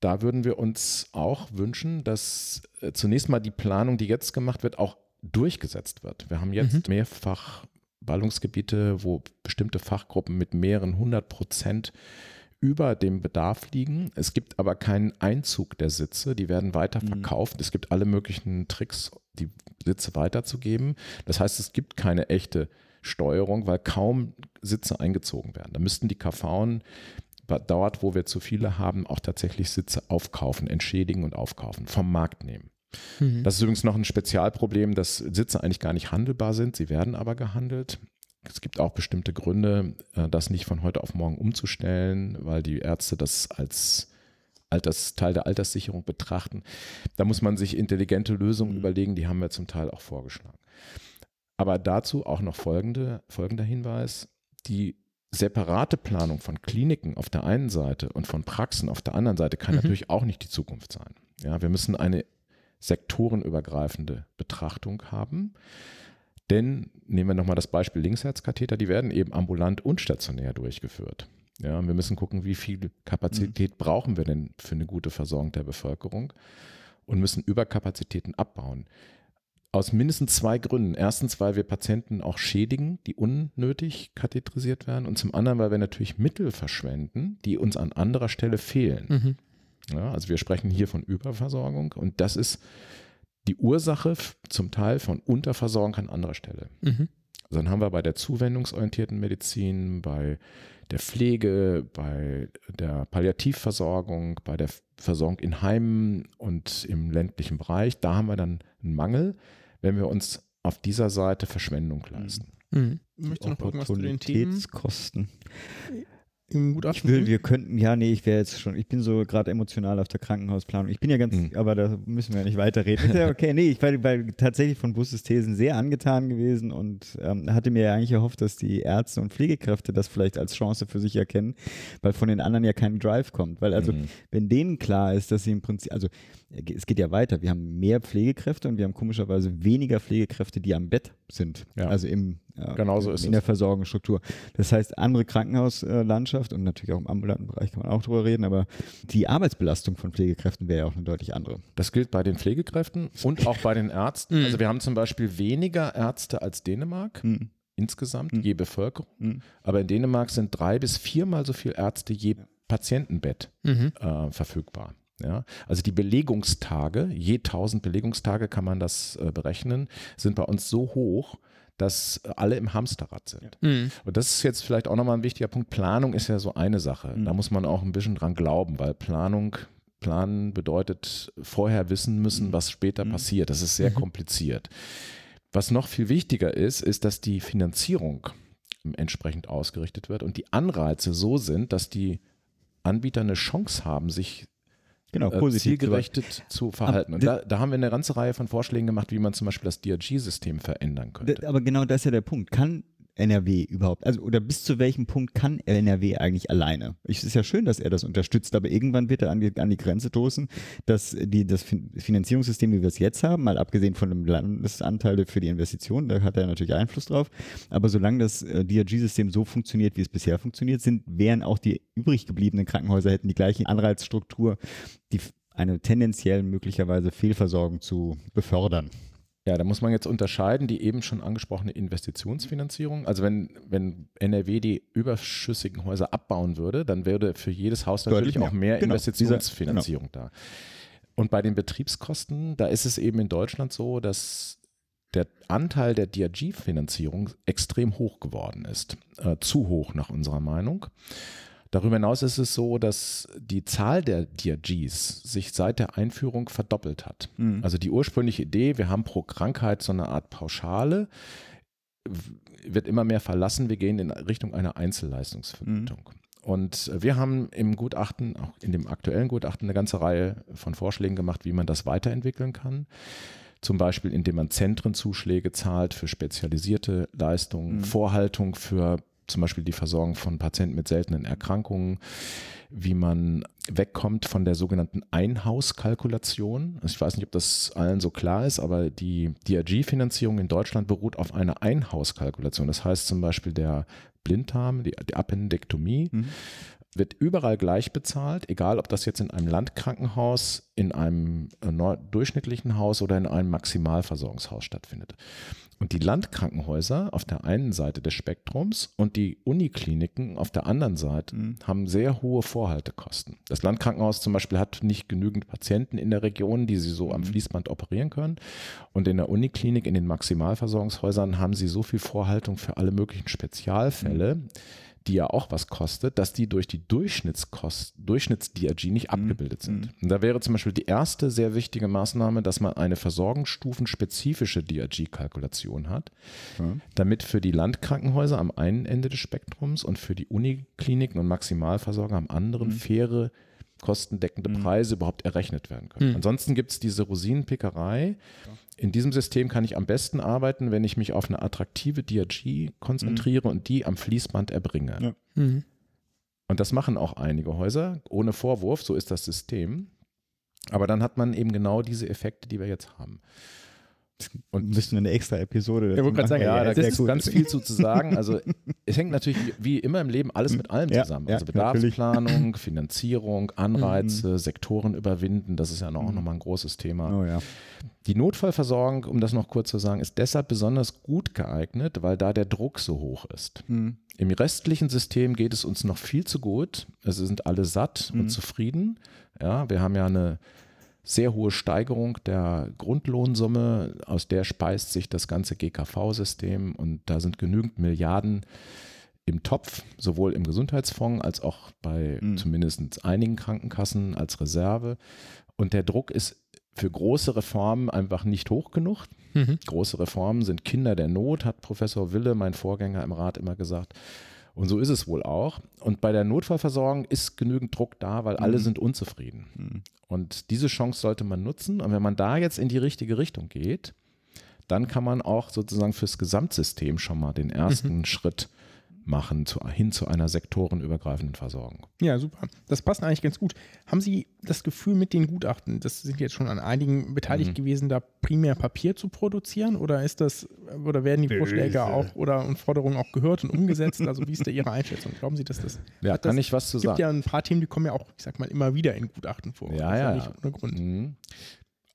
Da würden wir uns auch wünschen, dass äh, zunächst mal die Planung, die jetzt gemacht wird, auch durchgesetzt wird. Wir haben jetzt mhm. mehrfach Ballungsgebiete, wo bestimmte Fachgruppen mit mehreren hundert Prozent über dem Bedarf liegen. Es gibt aber keinen Einzug der Sitze, die werden weiter mhm. verkauft. Mhm. Es gibt alle möglichen Tricks, die Sitze weiterzugeben. Das heißt, es gibt keine echte Steuerung, weil kaum Sitze eingezogen werden. Da müssten die KVen dort, wo wir zu viele haben, auch tatsächlich Sitze aufkaufen, entschädigen und aufkaufen, vom Markt nehmen. Mhm. Das ist übrigens noch ein Spezialproblem, dass Sitze eigentlich gar nicht handelbar sind, sie werden aber gehandelt. Es gibt auch bestimmte Gründe, äh, das nicht von heute auf morgen umzustellen, weil die Ärzte das als Alters, Teil der Alterssicherung betrachten. Da muss man sich intelligente Lösungen mhm. überlegen, die haben wir zum Teil auch vorgeschlagen. Aber dazu auch noch folgende, folgender Hinweis. Die separate Planung von Kliniken auf der einen Seite und von Praxen auf der anderen Seite kann mhm. natürlich auch nicht die Zukunft sein. Ja, wir müssen eine sektorenübergreifende Betrachtung haben. Denn nehmen wir nochmal das Beispiel Linksherzkatheter, die werden eben ambulant und stationär durchgeführt. Ja, wir müssen gucken, wie viel Kapazität mhm. brauchen wir denn für eine gute Versorgung der Bevölkerung und müssen Überkapazitäten abbauen. Aus mindestens zwei Gründen. Erstens, weil wir Patienten auch schädigen, die unnötig katheterisiert werden. Und zum anderen, weil wir natürlich Mittel verschwenden, die uns an anderer Stelle fehlen. Mhm. Ja, also wir sprechen hier von Überversorgung und das ist die Ursache zum Teil von Unterversorgung an anderer Stelle. Mhm. Also dann haben wir bei der zuwendungsorientierten Medizin, bei der Pflege, bei der Palliativversorgung, bei der Versorgung in Heimen und im ländlichen Bereich, da haben wir dann einen Mangel, wenn wir uns auf dieser Seite Verschwendung leisten. Mhm. Möchtest du noch irgendwas zu den Themen? Kosten im Gutachten? Ich will, wir könnten, ja, nee, ich wäre jetzt schon, ich bin so gerade emotional auf der Krankenhausplanung. Ich bin ja ganz, mhm. aber da müssen wir ja nicht weiterreden. ja [LAUGHS] okay, nee, ich war, war tatsächlich von Busses Thesen sehr angetan gewesen und ähm, hatte mir ja eigentlich erhofft, dass die Ärzte und Pflegekräfte das vielleicht als Chance für sich erkennen, weil von den anderen ja kein Drive kommt. Weil also, mhm. wenn denen klar ist, dass sie im Prinzip, also es geht ja weiter. Wir haben mehr Pflegekräfte und wir haben komischerweise weniger Pflegekräfte, die am Bett sind. Ja. Also im, äh, Genauso ist in es. der Versorgungsstruktur. Das heißt, andere Krankenhauslandschaft und natürlich auch im ambulanten Bereich kann man auch drüber reden, aber die Arbeitsbelastung von Pflegekräften wäre ja auch eine deutlich andere. Das gilt bei den Pflegekräften und auch bei den Ärzten. Mhm. Also wir haben zum Beispiel weniger Ärzte als Dänemark. Mhm. Insgesamt, mhm. je Bevölkerung. Aber in Dänemark sind drei bis viermal so viele Ärzte je Patientenbett mhm. äh, verfügbar. Ja, also die Belegungstage, je 1000 Belegungstage kann man das äh, berechnen, sind bei uns so hoch, dass alle im Hamsterrad sind. Ja. Mhm. Und das ist jetzt vielleicht auch nochmal ein wichtiger Punkt. Planung ist ja so eine Sache. Mhm. Da muss man auch ein bisschen dran glauben, weil Planung, Planen bedeutet vorher wissen müssen, mhm. was später mhm. passiert. Das ist sehr mhm. kompliziert. Was noch viel wichtiger ist, ist, dass die Finanzierung entsprechend ausgerichtet wird und die Anreize so sind, dass die Anbieter eine Chance haben, sich genau, äh, positiv zielgerechtet zu verhalten. Und da, da, haben wir eine ganze Reihe von Vorschlägen gemacht, wie man zum Beispiel das DRG-System verändern könnte. Aber genau das ist ja der Punkt. Kann NRW überhaupt? Also, oder bis zu welchem Punkt kann NRW eigentlich alleine? Es ist ja schön, dass er das unterstützt, aber irgendwann wird er an die, an die Grenze stoßen, dass die, das Finanzierungssystem, wie wir es jetzt haben, mal abgesehen von dem Landesanteil für die Investitionen, da hat er natürlich Einfluss drauf, aber solange das äh, DRG-System so funktioniert, wie es bisher funktioniert, sind, wären auch die übrig gebliebenen Krankenhäuser hätten die gleiche Anreizstruktur, die eine tendenziell möglicherweise Fehlversorgung zu befördern. Ja, da muss man jetzt unterscheiden, die eben schon angesprochene Investitionsfinanzierung. Also wenn, wenn NRW die überschüssigen Häuser abbauen würde, dann würde für jedes Haus natürlich auch mehr genau. Investitionsfinanzierung genau. da. Und bei den Betriebskosten, da ist es eben in Deutschland so, dass der Anteil der DRG-Finanzierung extrem hoch geworden ist. Äh, zu hoch nach unserer Meinung. Darüber hinaus ist es so, dass die Zahl der DRGs sich seit der Einführung verdoppelt hat. Mhm. Also die ursprüngliche Idee, wir haben pro Krankheit so eine Art Pauschale, wird immer mehr verlassen. Wir gehen in Richtung einer Einzelleistungsvergütung. Mhm. Und wir haben im Gutachten, auch in dem aktuellen Gutachten, eine ganze Reihe von Vorschlägen gemacht, wie man das weiterentwickeln kann. Zum Beispiel, indem man Zentrenzuschläge zahlt für spezialisierte Leistungen, mhm. Vorhaltung für zum Beispiel die Versorgung von Patienten mit seltenen Erkrankungen, wie man wegkommt von der sogenannten Einhauskalkulation. Also ich weiß nicht, ob das allen so klar ist, aber die DRG-Finanzierung in Deutschland beruht auf einer Einhauskalkulation. Das heißt zum Beispiel der Blinddarm, die, die Appendektomie, mhm. wird überall gleich bezahlt, egal ob das jetzt in einem Landkrankenhaus, in einem äh, durchschnittlichen Haus oder in einem Maximalversorgungshaus stattfindet. Und die Landkrankenhäuser auf der einen Seite des Spektrums und die Unikliniken auf der anderen Seite mhm. haben sehr hohe Vorhaltekosten. Das Landkrankenhaus zum Beispiel hat nicht genügend Patienten in der Region, die sie so mhm. am Fließband operieren können. Und in der Uniklinik, in den Maximalversorgungshäusern haben sie so viel Vorhaltung für alle möglichen Spezialfälle. Mhm die ja auch was kostet, dass die durch die Durchschnittskost, Durchschnitts-DRG nicht mhm. abgebildet sind. Mhm. Und da wäre zum Beispiel die erste sehr wichtige Maßnahme, dass man eine versorgungsstufenspezifische DRG-Kalkulation hat, mhm. damit für die Landkrankenhäuser am einen Ende des Spektrums und für die Unikliniken und Maximalversorger am anderen mhm. faire kostendeckende mhm. Preise überhaupt errechnet werden können. Mhm. Ansonsten gibt es diese Rosinenpickerei. In diesem System kann ich am besten arbeiten, wenn ich mich auf eine attraktive DRG konzentriere mhm. und die am Fließband erbringe. Ja. Mhm. Und das machen auch einige Häuser, ohne Vorwurf, so ist das System. Aber dann hat man eben genau diese Effekte, die wir jetzt haben. Und müssen eine extra Episode. Ja, gerade sagen, ja, da gibt es ganz viel zu, zu sagen. Also [LAUGHS] es hängt natürlich wie immer im Leben alles mit allem ja, zusammen. Also Bedarfsplanung, natürlich. Finanzierung, Anreize, mhm. Sektoren überwinden, das ist ja auch mhm. nochmal ein großes Thema. Oh, ja. Die Notfallversorgung, um das noch kurz zu sagen, ist deshalb besonders gut geeignet, weil da der Druck so hoch ist. Mhm. Im restlichen System geht es uns noch viel zu gut. Also sind alle satt und mhm. zufrieden. Ja, wir haben ja eine sehr hohe Steigerung der Grundlohnsumme, aus der speist sich das ganze GKV-System und da sind genügend Milliarden im Topf, sowohl im Gesundheitsfonds als auch bei mhm. zumindest einigen Krankenkassen als Reserve. Und der Druck ist für große Reformen einfach nicht hoch genug. Mhm. Große Reformen sind Kinder der Not, hat Professor Wille, mein Vorgänger im Rat, immer gesagt. Und so ist es wohl auch. Und bei der Notfallversorgung ist genügend Druck da, weil mhm. alle sind unzufrieden. Mhm. Und diese Chance sollte man nutzen. Und wenn man da jetzt in die richtige Richtung geht, dann kann man auch sozusagen fürs Gesamtsystem schon mal den ersten mhm. Schritt machen zu, hin zu einer sektorenübergreifenden Versorgung. Ja, super. Das passt eigentlich ganz gut. Haben Sie das Gefühl mit den Gutachten, das sind jetzt schon an einigen beteiligt mhm. gewesen, da primär Papier zu produzieren oder ist das oder werden die Böse. Vorschläge auch oder und Forderungen auch gehört und umgesetzt? Also wie ist da Ihre Einschätzung? Glauben Sie, dass das [LAUGHS] Ja, kann das, ich was zu sagen. Es gibt ja ein paar Themen, die kommen ja auch, ich sag mal, immer wieder in Gutachten vor. Ja, ja. Nicht ohne Grund. Mhm.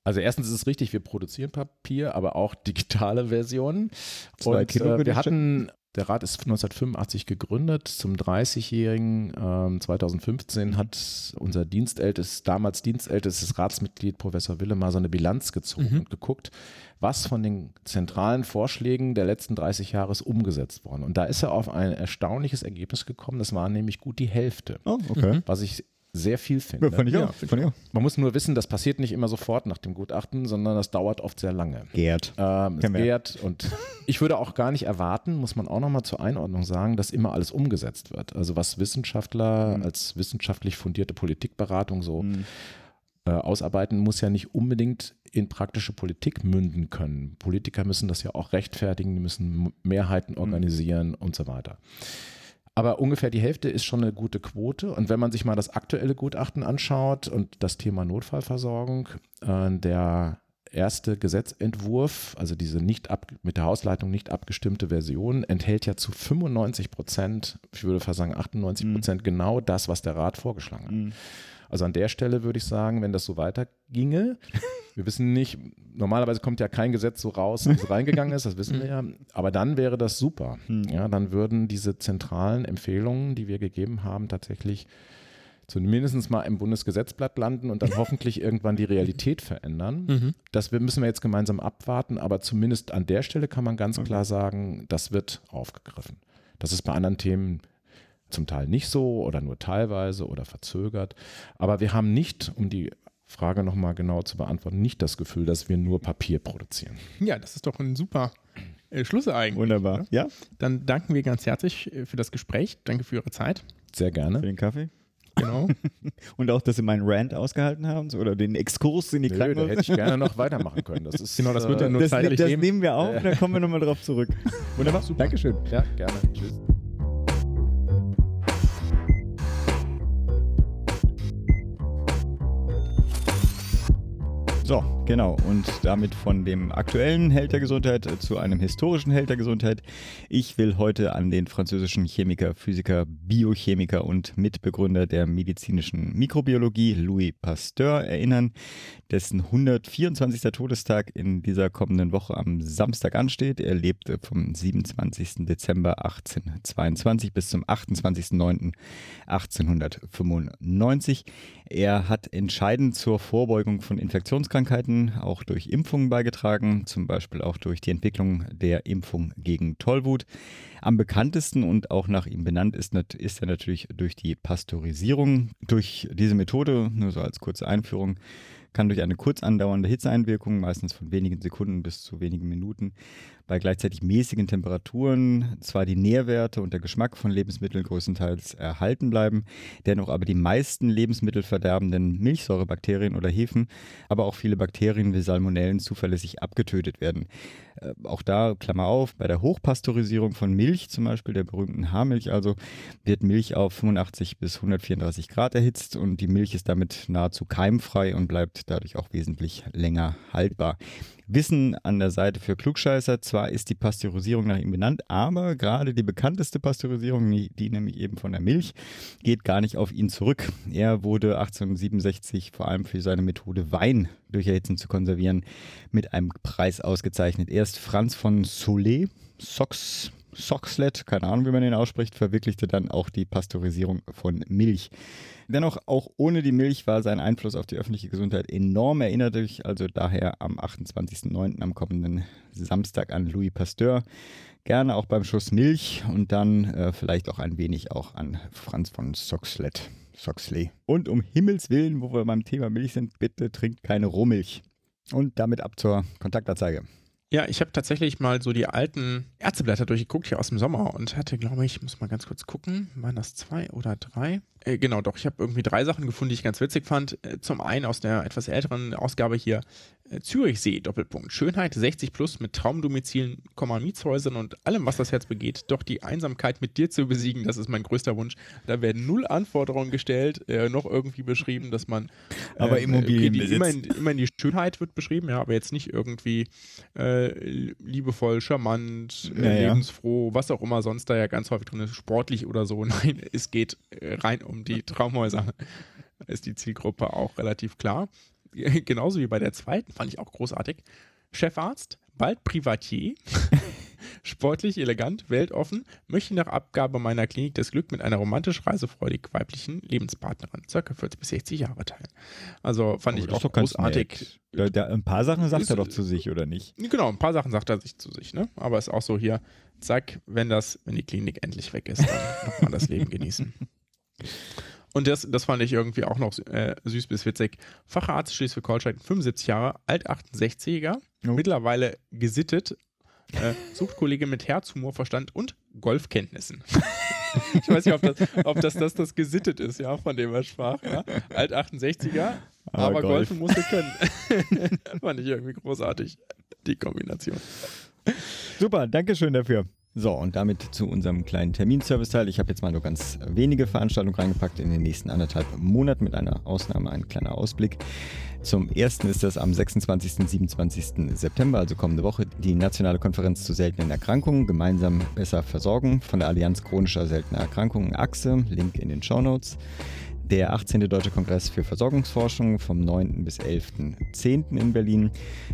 Also erstens ist es richtig, wir produzieren Papier, aber auch [LAUGHS] digitale Versionen. Zwei und äh, wir hatten der Rat ist 1985 gegründet. Zum 30-jährigen ähm, 2015 hat unser dienstältestes, damals dienstältestes Ratsmitglied Professor Wille mal so eine Bilanz gezogen mhm. und geguckt, was von den zentralen Vorschlägen der letzten 30 Jahre ist umgesetzt worden. Und da ist er auf ein erstaunliches Ergebnis gekommen. Das war nämlich gut die Hälfte. Oh, okay. Was ich sehr viel finde. Ja, fand ich auch. Ja, fand ich auch. Man muss nur wissen, das passiert nicht immer sofort nach dem Gutachten, sondern das dauert oft sehr lange. Gärt. Ähm, es gärt und [LAUGHS] ich würde auch gar nicht erwarten, muss man auch nochmal zur Einordnung sagen, dass immer alles umgesetzt wird. Also was Wissenschaftler mhm. als wissenschaftlich fundierte Politikberatung so mhm. äh, ausarbeiten, muss ja nicht unbedingt in praktische Politik münden können. Politiker müssen das ja auch rechtfertigen, die müssen Mehrheiten mhm. organisieren mhm. und so weiter. Aber ungefähr die Hälfte ist schon eine gute Quote. Und wenn man sich mal das aktuelle Gutachten anschaut und das Thema Notfallversorgung, äh, der erste Gesetzentwurf, also diese nicht ab, mit der Hausleitung nicht abgestimmte Version, enthält ja zu 95 Prozent, ich würde fast sagen 98 Prozent, mhm. genau das, was der Rat vorgeschlagen hat. Mhm. Also an der Stelle würde ich sagen, wenn das so weiterginge, [LAUGHS] wir wissen nicht, normalerweise kommt ja kein Gesetz so raus, wie es [LAUGHS] reingegangen ist, das wissen wir ja, aber dann wäre das super. Hm. Ja, dann würden diese zentralen Empfehlungen, die wir gegeben haben, tatsächlich zumindest mal im Bundesgesetzblatt landen und dann [LAUGHS] hoffentlich irgendwann die Realität verändern. Mhm. Das müssen wir jetzt gemeinsam abwarten, aber zumindest an der Stelle kann man ganz klar sagen, das wird aufgegriffen. Das ist bei anderen Themen zum Teil nicht so oder nur teilweise oder verzögert. Aber wir haben nicht, um die Frage nochmal genau zu beantworten, nicht das Gefühl, dass wir nur Papier produzieren. Ja, das ist doch ein super äh, Schluss eigentlich. Wunderbar. Ja? ja. Dann danken wir ganz herzlich äh, für das Gespräch. Danke für Ihre Zeit. Sehr gerne. Für den Kaffee. Genau. [LAUGHS] Und auch, dass Sie meinen Rant ausgehalten haben oder den Exkurs in die Nö, Krankenhäuser. Da hätte ich gerne noch [LAUGHS] weitermachen können. Das ist, genau, das wird ja nur das, zeitlich Das nehmen wir auf, da kommen wir nochmal drauf zurück. [LAUGHS] Wunderbar. Super. Dankeschön. Ja, gerne. Tschüss. So, genau. Und damit von dem aktuellen Held der Gesundheit zu einem historischen Held der Gesundheit. Ich will heute an den französischen Chemiker, Physiker, Biochemiker und Mitbegründer der medizinischen Mikrobiologie, Louis Pasteur, erinnern, dessen 124. Todestag in dieser kommenden Woche am Samstag ansteht. Er lebte vom 27. Dezember 1822 bis zum 28.09.1895. Er hat entscheidend zur Vorbeugung von Infektionskrankheiten werden auch durch Impfungen beigetragen, zum Beispiel auch durch die Entwicklung der Impfung gegen Tollwut. Am bekanntesten und auch nach ihm benannt ist, ist er natürlich durch die Pasteurisierung. Durch diese Methode, nur so als kurze Einführung, kann durch eine kurz andauernde Hitzeeinwirkung, meistens von wenigen Sekunden bis zu wenigen Minuten, bei gleichzeitig mäßigen Temperaturen zwar die Nährwerte und der Geschmack von Lebensmitteln größtenteils erhalten bleiben, dennoch aber die meisten lebensmittelverderbenden Milchsäurebakterien oder Hefen, aber auch viele Bakterien wie Salmonellen zuverlässig abgetötet werden. Äh, auch da, Klammer auf, bei der Hochpasteurisierung von Milch, zum Beispiel der berühmten Haarmilch, also wird Milch auf 85 bis 134 Grad erhitzt und die Milch ist damit nahezu keimfrei und bleibt dadurch auch wesentlich länger haltbar. Wissen an der Seite für Klugscheißer. Zwar ist die Pasteurisierung nach ihm benannt, aber gerade die bekannteste Pasteurisierung, die nämlich eben von der Milch, geht gar nicht auf ihn zurück. Er wurde 1867 vor allem für seine Methode Wein durch Erhitzen zu konservieren mit einem Preis ausgezeichnet. Erst Franz von Solet, Sox Soxlet, keine Ahnung, wie man den ausspricht, verwirklichte dann auch die Pasteurisierung von Milch. Dennoch, auch ohne die Milch war sein Einfluss auf die öffentliche Gesundheit enorm. Erinnert euch also daher am 28.09. am kommenden Samstag an Louis Pasteur. Gerne auch beim Schuss Milch und dann äh, vielleicht auch ein wenig auch an Franz von Soxlet. Soxley. Und um Himmels Willen, wo wir beim Thema Milch sind, bitte trinkt keine Rohmilch. Und damit ab zur Kontaktanzeige. Ja, ich habe tatsächlich mal so die alten Ärzteblätter durchgeguckt hier aus dem Sommer und hatte, glaube ich, muss mal ganz kurz gucken, waren das zwei oder drei? Äh, genau, doch, ich habe irgendwie drei Sachen gefunden, die ich ganz witzig fand. Äh, zum einen aus der etwas älteren Ausgabe hier äh, Zürichsee, Doppelpunkt. Schönheit 60 plus mit Traumdomizilen, Mietshäusern und allem, was das Herz begeht. Doch die Einsamkeit mit dir zu besiegen, das ist mein größter Wunsch. Da werden null Anforderungen gestellt, äh, noch irgendwie beschrieben, dass man. Aber Immobilien. Okay, immerhin, immerhin die Schönheit wird beschrieben, ja, aber jetzt nicht irgendwie liebevoll, charmant, naja. lebensfroh, was auch immer sonst da ja ganz häufig drin ist, sportlich oder so. [LAUGHS] Nein, es geht rein um die Traumhäuser. [LAUGHS] ist die Zielgruppe auch relativ klar. [LAUGHS] genauso wie bei der zweiten, fand ich auch großartig. Chefarzt, bald Privatier, [LAUGHS] sportlich, elegant, weltoffen, möchte nach Abgabe meiner Klinik das Glück mit einer romantisch reisefreudig weiblichen Lebenspartnerin, circa 40 bis 60 Jahre teilen. Also fand oh, ich auch großartig. Da, da, ein paar Sachen sagt ist, er doch zu sich, oder nicht? Genau, ein paar Sachen sagt er sich zu sich, ne? Aber ist auch so hier, zack, wenn das, wenn die Klinik endlich weg ist, dann nochmal das Leben genießen. Und das, das fand ich irgendwie auch noch äh, süß bis witzig. Facharzt Schleswig-Holstein, 75 Jahre, alt 68er, oh. mittlerweile gesittet, äh, Suchtkollege mit Herzhumor, Verstand und Golfkenntnissen. [LAUGHS] ich weiß nicht, ob das, ob das, das, das gesittet ist, ja, von dem er sprach. Ja? Alt 68er, aber, aber Golf. golfen musste können. [LAUGHS] fand ich irgendwie großartig, die Kombination. Super, danke schön dafür. So, und damit zu unserem kleinen Terminservice-Teil. Ich habe jetzt mal nur ganz wenige Veranstaltungen reingepackt in den nächsten anderthalb Monaten, mit einer Ausnahme ein kleiner Ausblick. Zum ersten ist das am 26. und 27. September, also kommende Woche, die Nationale Konferenz zu seltenen Erkrankungen, gemeinsam besser versorgen von der Allianz chronischer seltener Erkrankungen Achse, Link in den Show Notes der 18. Deutsche Kongress für Versorgungsforschung vom 9. bis 11.10. in Berlin.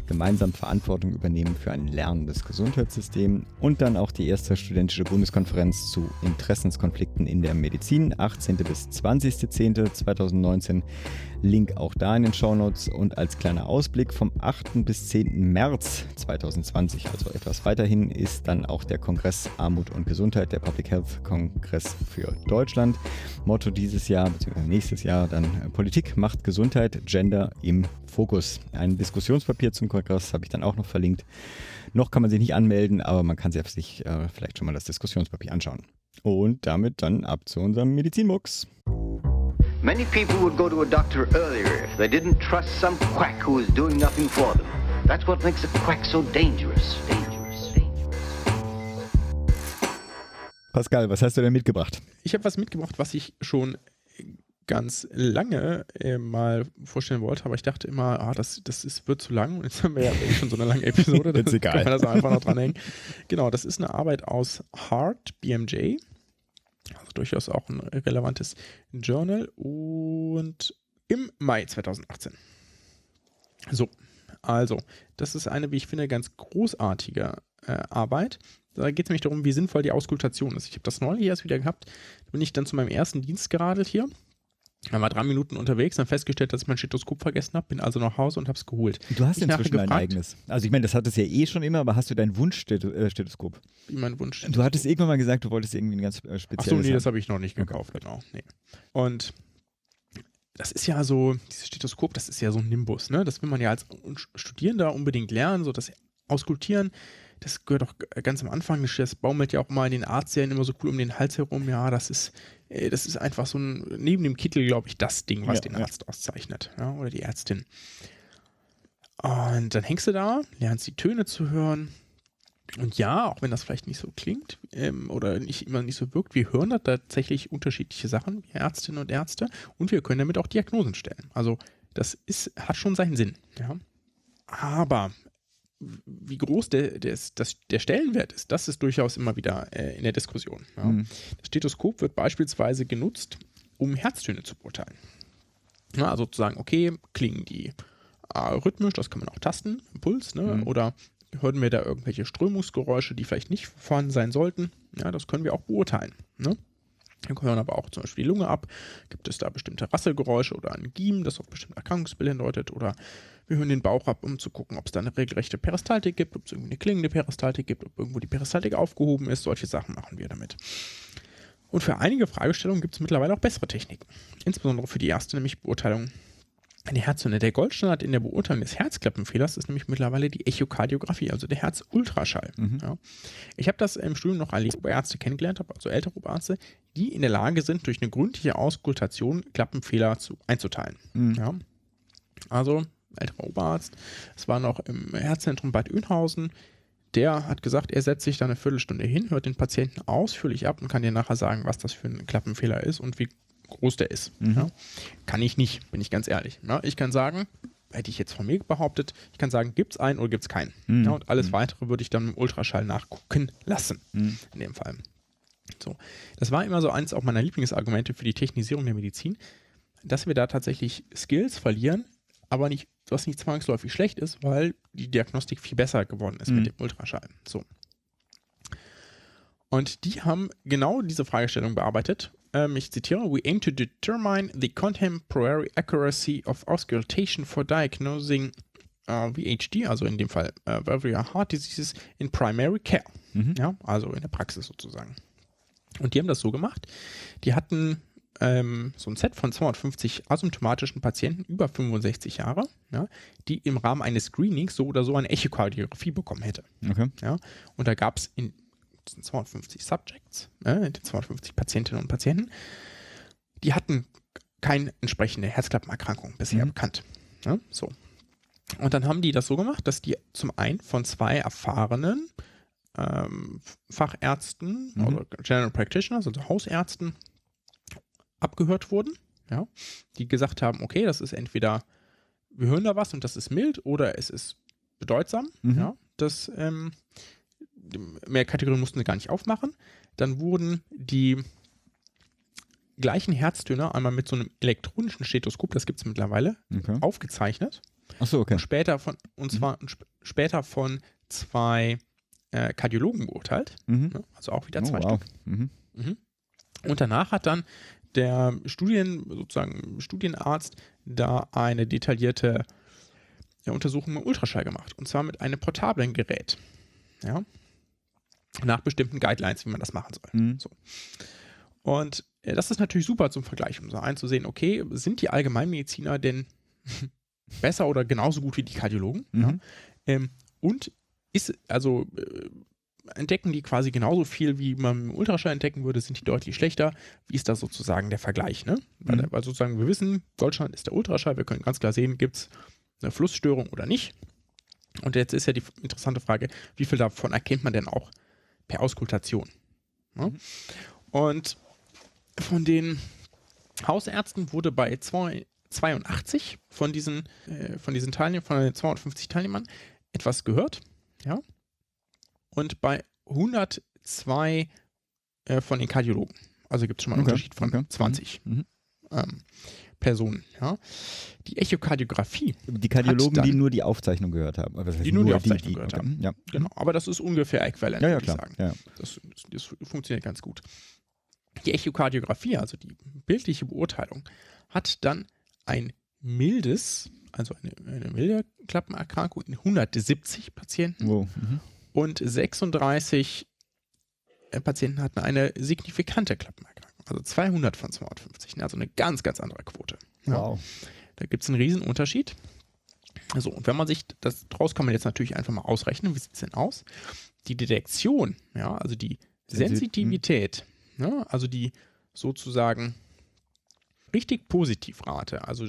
Gemeinsam Verantwortung übernehmen für ein lernendes Gesundheitssystem und dann auch die erste studentische Bundeskonferenz zu Interessenskonflikten in der Medizin, 18. bis 20.10.2019. Link auch da in den Shownotes und als kleiner Ausblick vom 8. bis 10. März 2020, also etwas weiterhin, ist dann auch der Kongress Armut und Gesundheit, der Public Health Kongress für Deutschland. Motto dieses Jahr bzw. nächstes Jahr dann äh, Politik macht Gesundheit, Gender im Fokus. Ein Diskussionspapier zum Kongress habe ich dann auch noch verlinkt. Noch kann man sich nicht anmelden, aber man kann sich äh, vielleicht schon mal das Diskussionspapier anschauen. Und damit dann ab zu unserem Medizinbox. Many people would go to a doctor earlier if they didn't trust some quack who is doing nothing for them. That's what makes a quack so dangerous. Dangerous, dangerous. Pascal, was hast du denn mitgebracht? Ich habe was mitgebracht, was ich schon ganz lange äh, mal vorstellen wollte, aber ich dachte immer, ah, das, das ist, wird zu lang und jetzt haben wir ja schon so eine lange Episode, [LAUGHS] dann kann man das einfach noch dranhängen. [LAUGHS] Genau, das ist eine Arbeit aus Heart BMJ also durchaus auch ein relevantes Journal. Und im Mai 2018. So, also, das ist eine, wie ich finde, ganz großartige äh, Arbeit. Da geht es nämlich darum, wie sinnvoll die Auskultation ist. Ich habe das neulich erst wieder gehabt. Da bin ich dann zu meinem ersten Dienst geradelt hier Dann war drei Minuten unterwegs, dann festgestellt, dass ich mein Stethoskop vergessen habe, bin also nach Hause und habe es geholt. Du hast ich inzwischen dein eigenes. Also ich meine, das hattest du ja eh schon immer, aber hast du dein Wunschstethoskop? Wie mein Wunsch. Du hattest irgendwann mal gesagt, du wolltest irgendwie ein ganz äh, spezielles. Achso, nee, das habe ich noch nicht gekauft, okay. genau. Nee. Und das ist ja so, dieses Stethoskop, das ist ja so ein Nimbus, ne? Das will man ja als Studierender unbedingt lernen, so das Auskultieren das gehört auch ganz am Anfang, das baumelt ja auch mal in den Arztserien immer so cool um den Hals herum. Ja, das ist, äh, das ist einfach so ein, neben dem Kittel, glaube ich, das Ding, was ja, den Arzt ja. auszeichnet. Ja, oder die Ärztin. Und dann hängst du da, lernst die Töne zu hören. Und ja, auch wenn das vielleicht nicht so klingt ähm, oder nicht immer nicht so wirkt, wir hören da tatsächlich unterschiedliche Sachen, wir Ärztinnen und Ärzte, und wir können damit auch Diagnosen stellen. Also das ist, hat schon seinen Sinn. Ja. Aber wie groß der, der, das, der Stellenwert ist, das ist durchaus immer wieder äh, in der Diskussion. Ja. Mhm. Das Stethoskop wird beispielsweise genutzt, um Herztöne zu beurteilen. Ja, also zu sagen, okay, klingen die äh, rhythmisch, das kann man auch tasten, Puls, ne? Mhm. oder hören wir da irgendwelche Strömungsgeräusche, die vielleicht nicht vorhanden sein sollten. Ja, das können wir auch beurteilen. Ne? Wir hören aber auch zum Beispiel die Lunge ab. Gibt es da bestimmte Rasselgeräusche oder ein Giem, das auf bestimmte Erkrankungsbilder hindeutet? Oder wir hören den Bauch ab, um zu gucken, ob es da eine regelrechte Peristaltik gibt, ob es irgendwie eine klingende Peristaltik gibt, ob irgendwo die Peristaltik aufgehoben ist. Solche Sachen machen wir damit. Und für einige Fragestellungen gibt es mittlerweile auch bessere Techniken. Insbesondere für die erste, nämlich Beurteilung eine Herzhöne. Der Goldstandard in der Beurteilung des Herzklappenfehlers ist nämlich mittlerweile die Echokardiographie, also der Herzultraschall. Mhm. Ja. Ich habe das im Studium noch als Oberärzte kennengelernt, habe also ältere Oberärzte, die in der Lage sind, durch eine gründliche Auskultation Klappenfehler zu, einzuteilen. Mhm. Ja. Also, älterer Oberarzt, es war noch im Herzzentrum Bad Oeynhausen, der hat gesagt, er setzt sich da eine Viertelstunde hin, hört den Patienten ausführlich ab und kann dir nachher sagen, was das für ein Klappenfehler ist und wie groß der ist. Mhm. Ja. Kann ich nicht, bin ich ganz ehrlich. Ja, ich kann sagen, hätte ich jetzt von mir behauptet, ich kann sagen, gibt es einen oder gibt es keinen. Mhm. Ja, und alles mhm. weitere würde ich dann im Ultraschall nachgucken lassen. Mhm. In dem Fall. So. Das war immer so eins auch meiner Lieblingsargumente für die Technisierung der Medizin, dass wir da tatsächlich Skills verlieren, aber nicht, was nicht zwangsläufig schlecht ist, weil die Diagnostik viel besser geworden ist mit mhm. dem Ultraschall. So. Und die haben genau diese Fragestellung bearbeitet ähm, ich zitiere, we aim to determine the contemporary accuracy of auscultation for diagnosing uh, VHD, also in dem Fall uh, Valvular Heart Diseases, in Primary Care. Mhm. Ja, also in der Praxis sozusagen. Und die haben das so gemacht, die hatten ähm, so ein Set von 250 asymptomatischen Patienten über 65 Jahre, ja, die im Rahmen eines Screenings so oder so eine Echokardiographie bekommen hätte. Okay. Ja, und da gab es in 250 Subjects, äh, 250 Patientinnen und Patienten, die hatten keine entsprechende Herzklappenerkrankung bisher mhm. bekannt. Ja, so. Und dann haben die das so gemacht, dass die zum einen von zwei erfahrenen ähm, Fachärzten mhm. oder General Practitioners, also Hausärzten, abgehört wurden, ja, die gesagt haben, okay, das ist entweder, wir hören da was und das ist mild oder es ist bedeutsam, mhm. ja, das ähm, mehr Kategorien mussten sie gar nicht aufmachen. Dann wurden die gleichen Herztöne einmal mit so einem elektronischen Stethoskop, das gibt es mittlerweile, okay. aufgezeichnet. Achso, okay. Und später von, und mhm. zwar mhm. später von zwei äh, Kardiologen beurteilt. Mhm. Ne? Also auch wieder oh, zwei wow. Stück. Mhm. mhm. Und danach hat dann der Studien, sozusagen Studienarzt da eine detaillierte Untersuchung im Ultraschall gemacht. Und zwar mit einem portablen Gerät. Ja nach bestimmten Guidelines, wie man das machen soll. Mhm. So. Und äh, das ist natürlich super zum Vergleich, um so einzusehen, okay, sind die Allgemeinmediziner denn [LAUGHS] besser oder genauso gut wie die Kardiologen? Mhm. Ja? Ähm, und ist, also äh, entdecken die quasi genauso viel, wie man im Ultraschall entdecken würde, sind die deutlich schlechter. Wie ist da sozusagen der Vergleich? Ne? Mhm. Weil, weil, sozusagen wir wissen, Deutschland ist der Ultraschall, wir können ganz klar sehen, gibt es eine Flussstörung oder nicht. Und jetzt ist ja die interessante Frage, wie viel davon erkennt man denn auch per Auskultation. Ne? Mhm. Und von den Hausärzten wurde bei 82 von diesen, äh, von diesen Teilnehmern, von den 250 Teilnehmern etwas gehört. Ja. Und bei 102 äh, von den Kardiologen. Also gibt es schon mal einen okay. Unterschied von okay. 20. Mhm. Ähm, Personen. Ja. Die Echokardiographie. Die Kardiologen, dann, die nur die Aufzeichnung gehört haben. Also die nur, die Aufzeichnung die, gehört okay. haben. Ja. Genau, aber das ist ungefähr äquivalent, ja, ja, würde ich sagen. Ja. Das, das, funktioniert ganz gut. Die Echokardiographie, also die bildliche Beurteilung, hat dann ein mildes, also eine, eine milde Klappenerkrankung in 170 Patienten wow. mhm. und 36 äh, Patienten hatten eine signifikante Klappenerkrankung. Also 200 von 250, ne? also eine ganz, ganz andere Quote. Wow. Da gibt es einen riesen Unterschied. So, und wenn man sich das daraus kann man jetzt natürlich einfach mal ausrechnen, wie sieht es denn aus? Die Detektion, ja, also die Sensitivität, ja, also die sozusagen richtig Positivrate, also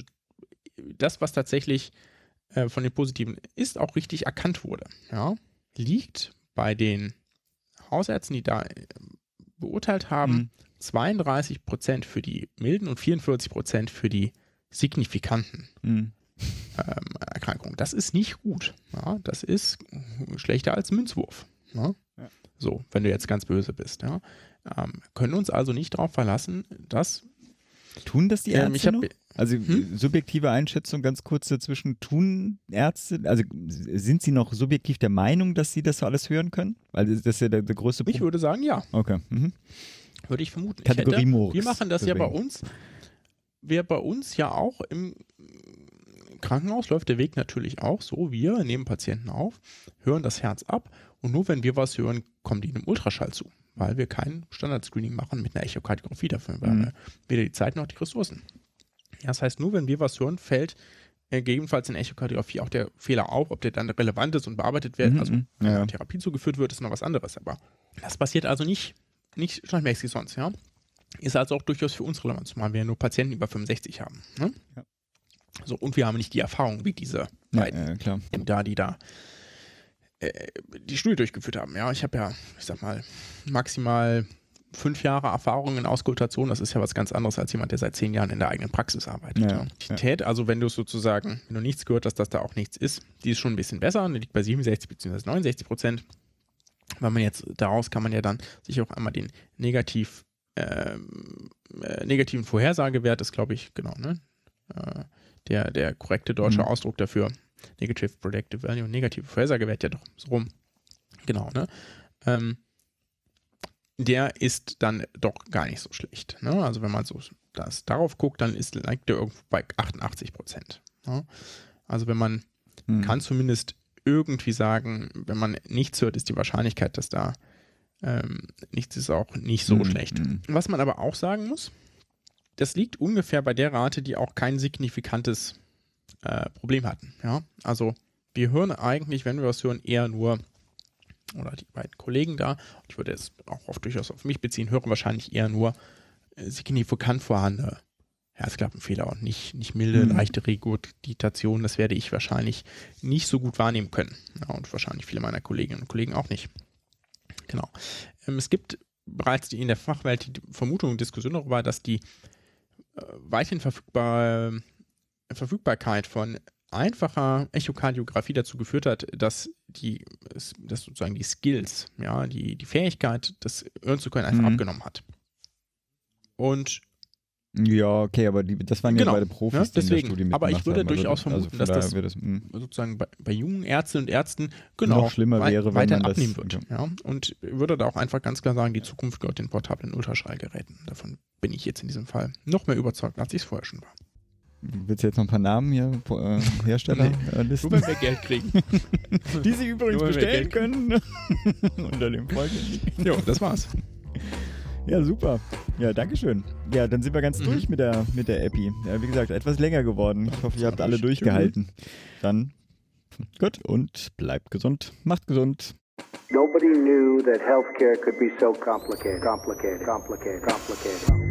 das, was tatsächlich äh, von den Positiven ist, auch richtig erkannt wurde, ja, liegt bei den Hausärzten, die da äh, beurteilt haben, mhm. 32 Prozent für die milden und 44 Prozent für die signifikanten mhm. ähm, Erkrankungen. Das ist nicht gut. Ja? Das ist schlechter als Münzwurf. Ja? Ja. So, wenn du jetzt ganz böse bist. Ja? Ähm, können uns also nicht darauf verlassen, dass. Tun das die Ärzte? Ähm, hab, also hm? subjektive Einschätzung ganz kurz dazwischen. Tun Ärzte, also sind sie noch subjektiv der Meinung, dass sie das alles hören können? Weil das ist ja der, der größte Punkt. Ich würde sagen, ja. Okay. Mhm. Würde ich vermuten. Kategorie ich hätte, Wir machen das deswegen. ja bei uns. Wer bei uns ja auch im Krankenhaus läuft der Weg natürlich auch so. Wir nehmen Patienten auf, hören das Herz ab und nur wenn wir was hören, kommen die einem Ultraschall zu, weil wir kein Standard-Screening machen mit einer Echokardiographie dafür. Wir mhm. haben weder die Zeit noch die Ressourcen. Das heißt, nur wenn wir was hören, fällt äh, gegebenenfalls in Echokardiografie auch der Fehler auf, ob der dann relevant ist und bearbeitet wird, mhm. also mhm. ja. Therapie zugeführt wird, ist noch was anderes. Aber das passiert also nicht, nicht standardmäßig sonst, ja. Ist also auch durchaus für uns relevant, zumal wir ja nur Patienten über 65 haben. Ne? Ja. So, und wir haben nicht die Erfahrung wie diese beiden, ja, da, die da äh, die Studie durchgeführt haben. Ja, ich habe ja, ich sag mal, maximal fünf Jahre Erfahrung in Auskultation, das ist ja was ganz anderes als jemand, der seit zehn Jahren in der eigenen Praxis arbeitet. Ja, ja. Also wenn du sozusagen, wenn du nichts gehört hast, dass da auch nichts ist, die ist schon ein bisschen besser, die liegt bei 67 bzw. 69 Prozent. Weil man jetzt, daraus kann man ja dann sich auch einmal den negativ, äh, äh, negativen Vorhersagewert ist, glaube ich, genau, ne? Äh, der, der korrekte deutsche mhm. Ausdruck dafür. Negative Predictive Value, negative Vorhersagewert, ja doch, so rum. Genau, ne? Ähm, der ist dann doch gar nicht so schlecht. Ne? Also wenn man so das darauf guckt, dann ist, liegt der irgendwo bei 88 Prozent. Ne? Also wenn man hm. kann zumindest irgendwie sagen, wenn man nichts hört, ist die Wahrscheinlichkeit, dass da ähm, nichts ist auch nicht so hm. schlecht. Hm. Was man aber auch sagen muss, das liegt ungefähr bei der Rate, die auch kein signifikantes äh, Problem hatten. Ja? Also wir hören eigentlich, wenn wir was hören, eher nur oder die beiden Kollegen da, ich würde es auch auf, durchaus auf mich beziehen, hören wahrscheinlich eher nur äh, signifikant vorhandene Herzklappenfehler und nicht, nicht milde, mhm. leichte Regurgitation. Das werde ich wahrscheinlich nicht so gut wahrnehmen können. Ja, und wahrscheinlich viele meiner Kolleginnen und Kollegen auch nicht. Genau. Ähm, es gibt bereits die, in der Fachwelt die Vermutung und Diskussion darüber, dass die äh, weiterhin verfügbare Verfügbarkeit von einfacher Echokardiographie dazu geführt hat, dass die, dass sozusagen die Skills, ja, die, die Fähigkeit, das hören zu können, einfach mhm. abgenommen hat. Und ja, okay, aber die, das waren genau, ja beide Profis, ja, deswegen, die in der Aber ich würde haben. Also durchaus also, vermuten, also dass das, das hm. sozusagen bei, bei, jungen Ärztinnen und Ärzten genau noch schlimmer wäre, wenn weiter man abnehmen wird. Ja. Und würde da auch einfach ganz klar sagen, die Zukunft gehört den portablen Ultraschallgeräten. Davon bin ich jetzt in diesem Fall noch mehr überzeugt, als ich es vorher schon war. Willst du jetzt noch ein paar Namen hier, äh, Hersteller nee, äh, listen? Nur wenn wir Geld kriegen. [LAUGHS] Die sie übrigens nur, bestellen können. [LAUGHS] Unter dem folgenden Jo, das war's. Ja, super. Ja, Dankeschön. Ja, dann sind wir ganz mhm. durch mit der, mit der Epi. Ja, wie gesagt, etwas länger geworden. Ich hoffe, ihr habt alle durchgehalten. Dann gut und bleibt gesund. Macht gesund. Nobody knew that healthcare could be so complicated, complicated, complicated, complicated.